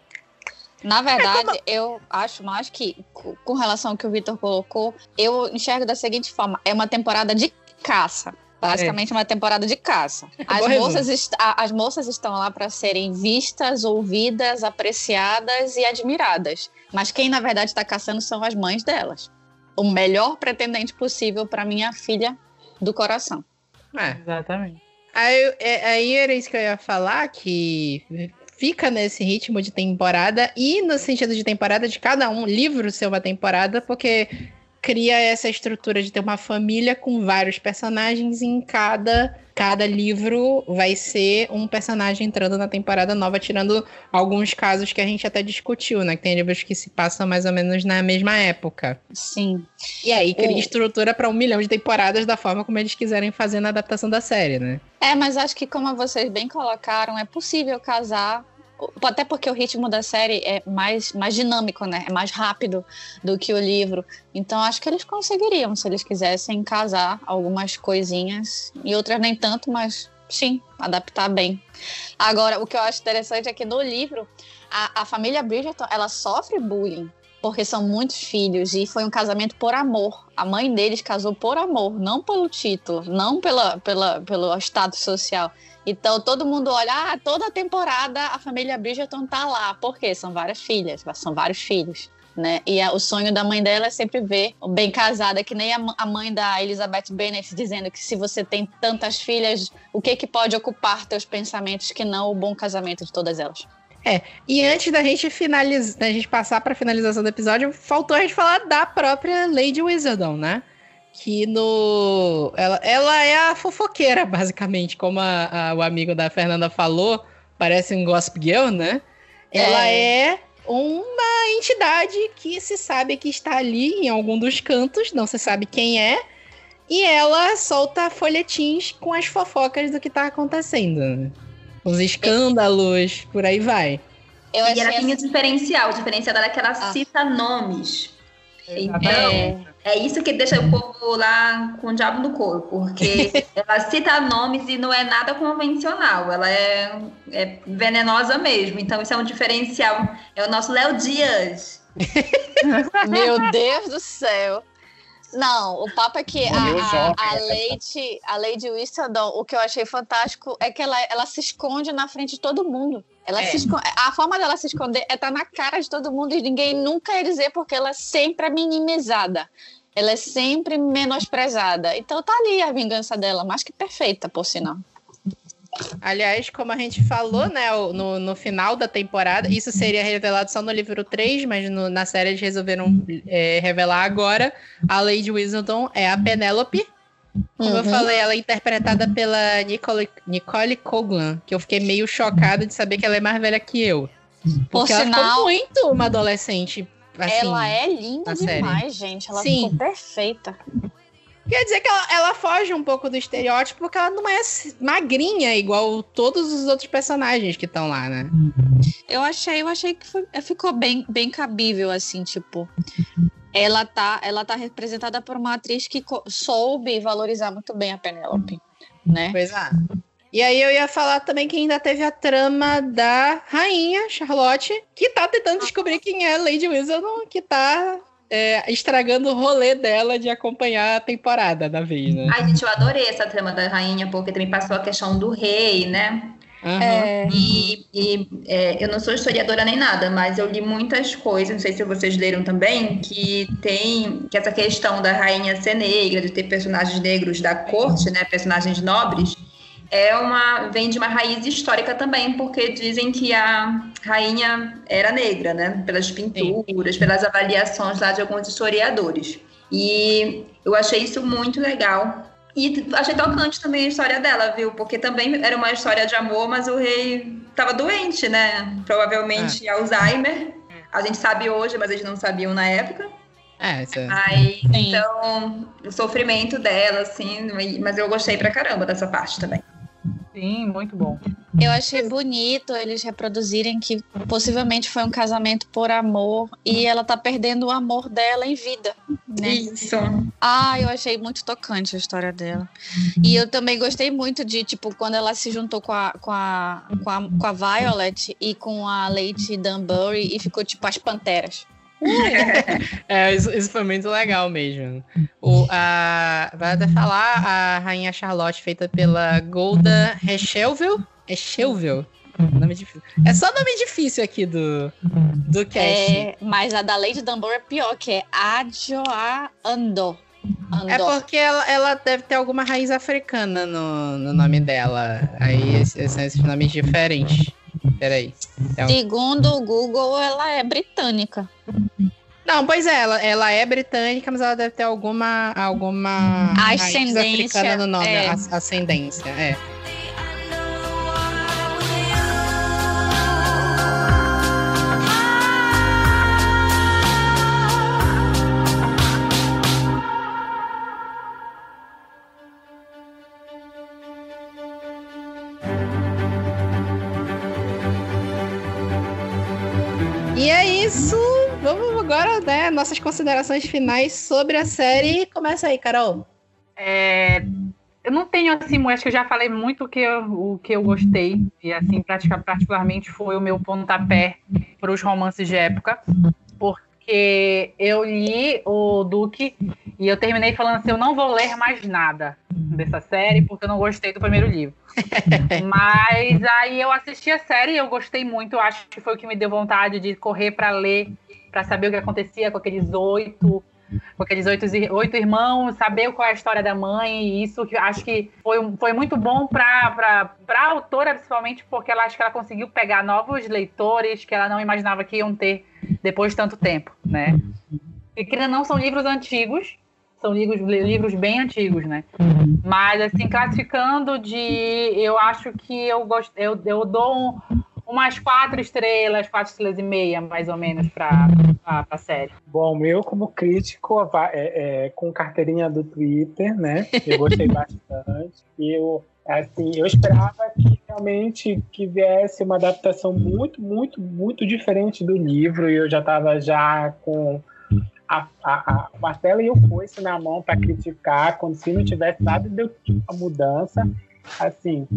Na verdade, é como... eu acho mais que, com relação ao que o Vitor colocou, eu enxergo da seguinte forma: é uma temporada de caça. Basicamente é. uma temporada de caça. As moças, as moças estão lá para serem vistas, ouvidas, apreciadas e admiradas. Mas quem na verdade está caçando são as mães delas. O melhor pretendente possível para minha filha do coração. É, exatamente. Aí, é, aí era isso que eu ia falar, que fica nesse ritmo de temporada e no sentido de temporada de cada um livro ser uma temporada, porque cria essa estrutura de ter uma família com vários personagens e em cada cada livro vai ser um personagem entrando na temporada nova, tirando alguns casos que a gente até discutiu, né? Que tem livros que se passam mais ou menos na mesma época. Sim. E aí cria estrutura para um milhão de temporadas da forma como eles quiserem fazer na adaptação da série, né? É, mas acho que como vocês bem colocaram, é possível casar até porque o ritmo da série é mais, mais dinâmico, né? É mais rápido do que o livro. Então acho que eles conseguiriam, se eles quisessem, casar algumas coisinhas e outras nem tanto, mas sim, adaptar bem. Agora, o que eu acho interessante é que no livro a, a família Bridgerton ela sofre bullying porque são muitos filhos e foi um casamento por amor. A mãe deles casou por amor, não pelo título, não pela, pela, pelo status social. Então todo mundo olha, ah, toda temporada a família Bridgerton tá lá. Por quê? São várias filhas, são vários filhos. Né? E a, o sonho da mãe dela é sempre ver bem casada, que nem a, a, mãe da Elizabeth Bennet dizendo que se você tem tantas filhas, o que que pode ocupar teus pensamentos que não o bom casamento de todas elas? É, e antes da gente finalizar, da gente passar para finalização do episódio, faltou a gente falar da própria Lady Wizardon, né? Que no. Ela, ela é a fofoqueira, basicamente, como a, a, o amigo da Fernanda falou, parece um gossip girl, né? Ela é. é uma entidade que se sabe que está ali em algum dos cantos, não se sabe quem é, e ela solta folhetins com as fofocas do que está acontecendo. Né? Os escândalos, por aí vai. Eu e ela tem um diferencial, o diferencial dela é que ela ah. cita nomes. Então, é. É isso que deixa o povo lá com o diabo no corpo, porque ela cita nomes e não é nada convencional, ela é, é venenosa mesmo. Então, isso é um diferencial. É o nosso Léo Dias. Meu Deus do céu. Não, o papo é que a, a, a, Lady, a Lady Whistledown, o que eu achei fantástico é que ela, ela se esconde na frente de todo mundo. Ela é. se esconde, a forma dela se esconder é estar tá na cara de todo mundo e ninguém nunca ia dizer porque ela é sempre é minimizada. Ela é sempre menosprezada. Então tá ali a vingança dela, mais que perfeita, por sinal. Aliás, como a gente falou, né, no, no final da temporada, isso seria revelado só no livro 3, mas no, na série eles resolveram é, revelar agora. A Lady Whistledown é a Penélope. Como uhum. eu falei, ela é interpretada pela Nicole, Nicole Coughlan, que eu fiquei meio chocada de saber que ela é mais velha que eu. Porque Por ela sinal, ficou muito uma adolescente. Assim, ela é linda demais, série. gente. Ela Sim. ficou perfeita. Quer dizer que ela, ela, foge um pouco do estereótipo, porque ela não é magrinha igual todos os outros personagens que estão lá, né? Eu achei, eu achei que foi, ficou bem, bem cabível, assim, tipo. Ela tá, ela tá representada por uma atriz que soube valorizar muito bem a Penélope, né? Pois é. E aí eu ia falar também que ainda teve a trama da rainha Charlotte, que tá tentando descobrir quem é Lady Whistledown, que tá é, estragando o rolê dela de acompanhar a temporada da vez, né? Ai, gente, eu adorei essa trama da rainha, porque também passou a questão do rei, né? Uhum. É, e, e é, eu não sou historiadora nem nada, mas eu li muitas coisas, não sei se vocês leram também, que tem que essa questão da rainha ser negra, de ter personagens negros da corte, né, personagens nobres, é uma vem de uma raiz histórica também, porque dizem que a rainha era negra, né? Pelas pinturas, Sim. pelas avaliações lá de alguns historiadores. E eu achei isso muito legal. E achei tocante também a história dela, viu? Porque também era uma história de amor, mas o rei estava doente, né? Provavelmente é. Alzheimer. A gente sabe hoje, mas eles não sabiam na época. É, isso é. Aí, então, o sofrimento dela, assim, mas eu gostei pra caramba dessa parte também. Sim, muito bom. Eu achei bonito eles reproduzirem que possivelmente foi um casamento por amor e ela tá perdendo o amor dela em vida, né? Isso. Ah, eu achei muito tocante a história dela. E eu também gostei muito de, tipo, quando ela se juntou com a, com a, com a, com a Violet e com a Lady Dunbury e ficou, tipo, as panteras. É, isso, isso, foi muito legal mesmo. O, a, vai até falar a Rainha Charlotte, feita pela Golda Rechelville. Rechelville? Nome difícil. É só nome difícil aqui do, do cast. É, mas a da Lady Dunbar é pior, que é Adjoa Ando. É porque ela, ela, deve ter alguma raiz africana no, no nome dela. Aí esses, esses nomes diferentes. Peraí. Um... Segundo o Google, ela é britânica. Não, pois é, ela, ela é britânica, mas ela deve ter alguma, alguma ascendência africana no nome, é. ascendência, é. Isso. Vamos agora, né, nossas considerações finais sobre a série. Começa aí, Carol. É, eu não tenho assim, acho que eu já falei muito o que eu, o que eu gostei e assim, particularmente foi o meu pontapé para os romances de época, porque eu li o Duque e eu terminei falando assim, eu não vou ler mais nada dessa série porque eu não gostei do primeiro livro. Mas aí eu assisti a série e eu gostei muito. Acho que foi o que me deu vontade de correr para ler, para saber o que acontecia com aqueles oito, com aqueles oito, oito irmãos, saber qual é a história da mãe. E isso que acho que foi, foi muito bom para a autora, principalmente porque ela acho que ela conseguiu pegar novos leitores que ela não imaginava que iam ter depois de tanto tempo, né? E que não são livros antigos, são livros, livros bem antigos, né? Mas, assim, classificando de. Eu acho que eu gosto. Eu, eu dou um, umas quatro estrelas, quatro estrelas e meia, mais ou menos, para a série. Bom, eu, como crítico, é, é, com carteirinha do Twitter, né? Eu gostei bastante. Eu. Assim, eu esperava que realmente que viesse uma adaptação muito, muito, muito diferente do livro. E eu já estava já com a, a, a Marcela e eu fosse na mão para criticar, como se não tivesse nada de a mudança. Assim,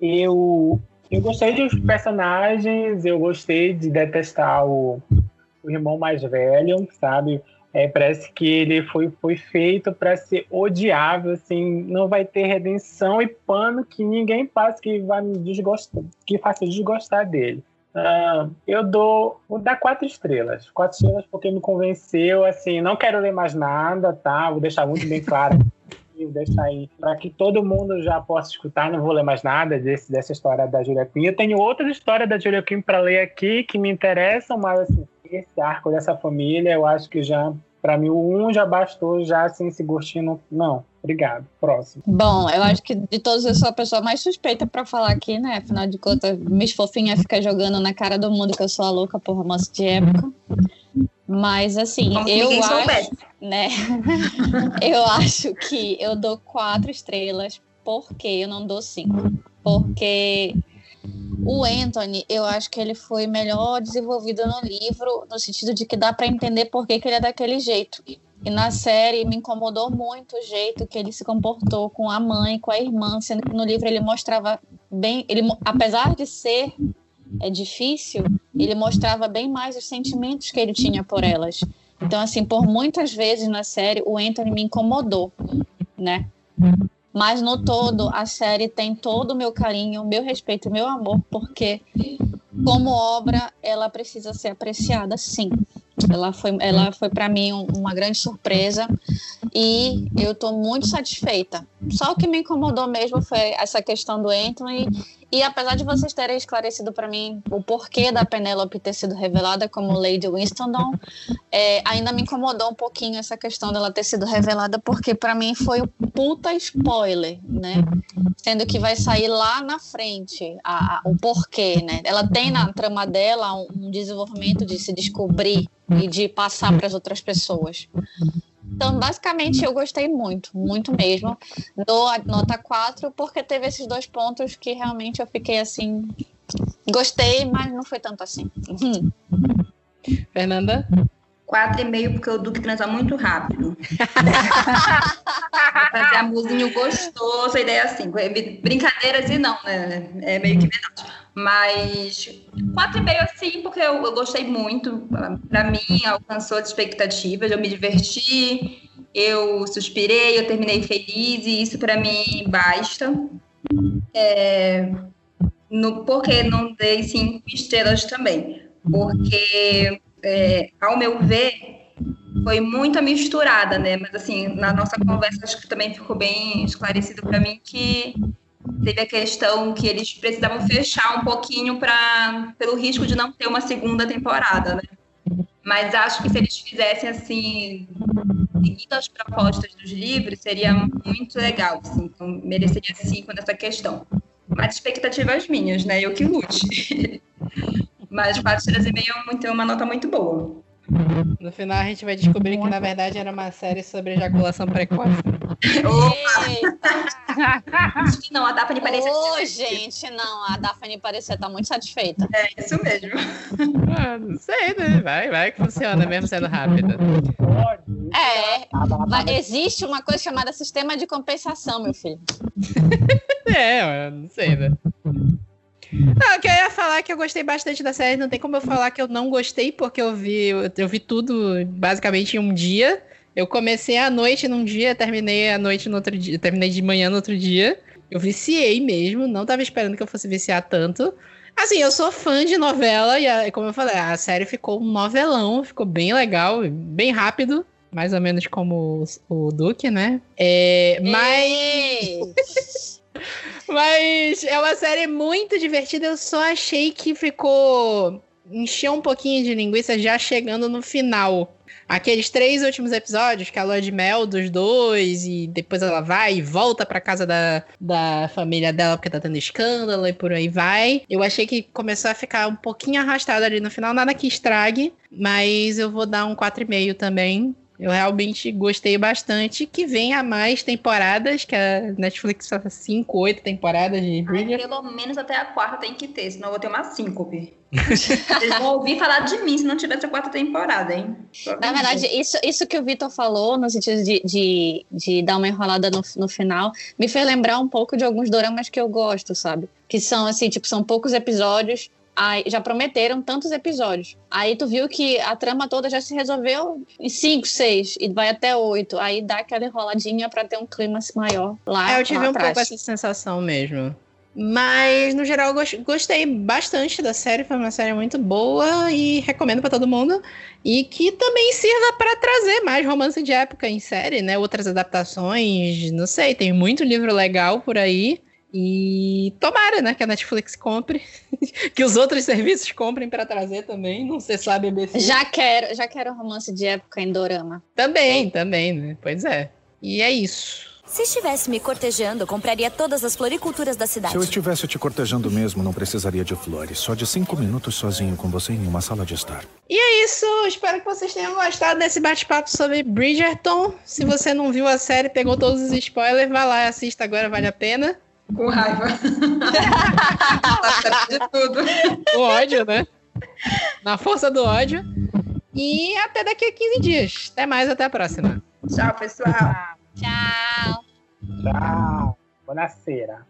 eu, eu gostei dos personagens, eu gostei de detestar o, o irmão mais velho, sabe? É, parece que ele foi, foi feito para ser odiável, assim, não vai ter redenção e pano que ninguém passe que vai me desgostar, que faça desgostar dele. Uh, eu dou, vou dar quatro estrelas. Quatro estrelas porque me convenceu, assim, não quero ler mais nada, tá? Vou deixar muito bem claro. vou deixar aí para que todo mundo já possa escutar. Não vou ler mais nada desse, dessa história da Julia Quinn. Eu tenho outra história da Julia Quinn para ler aqui que me interessam, mas assim, esse arco dessa família, eu acho que já para mim, o um já bastou, já sem esse gostinho. Não, obrigado. Próximo. Bom, eu acho que de todos eu sou a pessoa mais suspeita para falar aqui, né? Afinal de contas, Miss Fofinha fica jogando na cara do mundo que eu sou a louca por romance de época. Mas assim, Como eu acho, soubesse. né? eu acho que eu dou quatro estrelas porque eu não dou cinco. Porque o Anthony, eu acho que ele foi melhor desenvolvido no livro, no sentido de que dá para entender por que, que ele é daquele jeito. E na série me incomodou muito o jeito que ele se comportou com a mãe, com a irmã, sendo que no livro ele mostrava bem, ele apesar de ser é difícil, ele mostrava bem mais os sentimentos que ele tinha por elas. Então assim, por muitas vezes na série o Anthony me incomodou, né? Mas no todo, a série tem todo o meu carinho, meu respeito, meu amor, porque como obra, ela precisa ser apreciada, sim. Ela foi, ela foi para mim uma grande surpresa e eu estou muito satisfeita. Só o que me incomodou mesmo foi essa questão do Anthony e apesar de vocês terem esclarecido para mim o porquê da Penélope ter sido revelada como Lady Winston, é, ainda me incomodou um pouquinho essa questão dela ter sido revelada, porque para mim foi um puta spoiler, né? Sendo que vai sair lá na frente a, a, o porquê, né? Ela tem na trama dela um, um desenvolvimento de se descobrir e de passar para as outras pessoas. Então, basicamente, eu gostei muito, muito mesmo. Dou a nota 4 porque teve esses dois pontos que realmente eu fiquei assim. Gostei, mas não foi tanto assim. Uhum. Fernanda? 4,5 porque o Duque transa muito rápido. fazer amorzinho gostoso, a ideia é assim. Brincadeiras e não, né? É meio que verdade. Mas 4,5 assim, porque eu, eu gostei muito. Para mim, alcançou as expectativas, eu me diverti, eu suspirei, eu terminei feliz, e isso para mim basta. É, no, porque não dei cinco estrelas também? Porque, é, ao meu ver, foi muito misturada, né? Mas assim, na nossa conversa acho que também ficou bem esclarecido para mim que teve a questão que eles precisavam fechar um pouquinho para pelo risco de não ter uma segunda temporada, né? Mas acho que se eles fizessem assim, seguindo as propostas dos livros, seria muito legal, assim, então mereceria cinco nessa questão. Mas expectativas minhas, né? Eu que lute. Mas quatro estrelas e meio é uma nota muito boa. No final a gente vai descobrir que na verdade era uma série sobre ejaculação precoce. não, a Daphne parecia. Ô, oh, gente, não, a Daphne parecia estar tá muito satisfeita. É, isso mesmo. Ah, não sei, né? Vai, vai que funciona mesmo sendo rápida. É, vai, existe uma coisa chamada sistema de compensação, meu filho. é, não sei, né? Não, que eu ia falar que eu gostei bastante da série. Não tem como eu falar que eu não gostei, porque eu vi, eu, vi tudo basicamente em um dia. Eu comecei à noite num dia, terminei à noite no outro dia, terminei de manhã no outro dia. Eu viciei mesmo, não tava esperando que eu fosse viciar tanto. Assim, eu sou fã de novela e, como eu falei, a série ficou um novelão, ficou bem legal, bem rápido, mais ou menos como o, o Duque, né? É, mas. Mas é uma série muito divertida. Eu só achei que ficou. encheu um pouquinho de linguiça já chegando no final. Aqueles três últimos episódios, que é a lua de mel dos dois, e depois ela vai e volta pra casa da, da família dela porque tá tendo escândalo e por aí vai. Eu achei que começou a ficar um pouquinho arrastado ali no final, nada que estrague, mas eu vou dar um 4,5 também. Eu realmente gostei bastante. Que venha mais temporadas, que a Netflix faz 5, 8 temporadas de Bridger. Pelo menos até a quarta tem que ter, senão eu vou ter uma síncope. Eles vão ouvir falar de mim se não tivesse a quarta temporada, hein? Na verdade, isso, isso que o Vitor falou, no sentido de, de, de dar uma enrolada no, no final, me fez lembrar um pouco de alguns doramas que eu gosto, sabe? Que são, assim, tipo, são poucos episódios Aí, já prometeram tantos episódios. Aí tu viu que a trama toda já se resolveu em 5, 6 e vai até 8. Aí dá aquela enroladinha para ter um clima maior lá. É, eu tive um pouco essa sensação mesmo. Mas, no geral, eu gostei bastante da série. Foi uma série muito boa e recomendo para todo mundo. E que também sirva para trazer mais romance de época em série, né? Outras adaptações, não sei, tem muito livro legal por aí. E tomara, né, que a Netflix compre, que os outros serviços comprem para trazer também, não sei se lá a BBC. Já quero, já quero romance de época em dorama. Também, também, né? Pois é. E é isso. Se estivesse me cortejando, compraria todas as floriculturas da cidade. Se eu estivesse te cortejando mesmo, não precisaria de flores. Só de cinco minutos sozinho com você em uma sala de estar. E é isso. Espero que vocês tenham gostado desse bate-papo sobre Bridgerton. Se você não viu a série, pegou todos os spoilers, vai lá e assista agora, vale a pena. Com raiva. de tudo. O ódio, né? Na força do ódio. E até daqui a 15 dias. Até mais, até a próxima. Tchau, pessoal. Tchau. Tchau. Buonasera.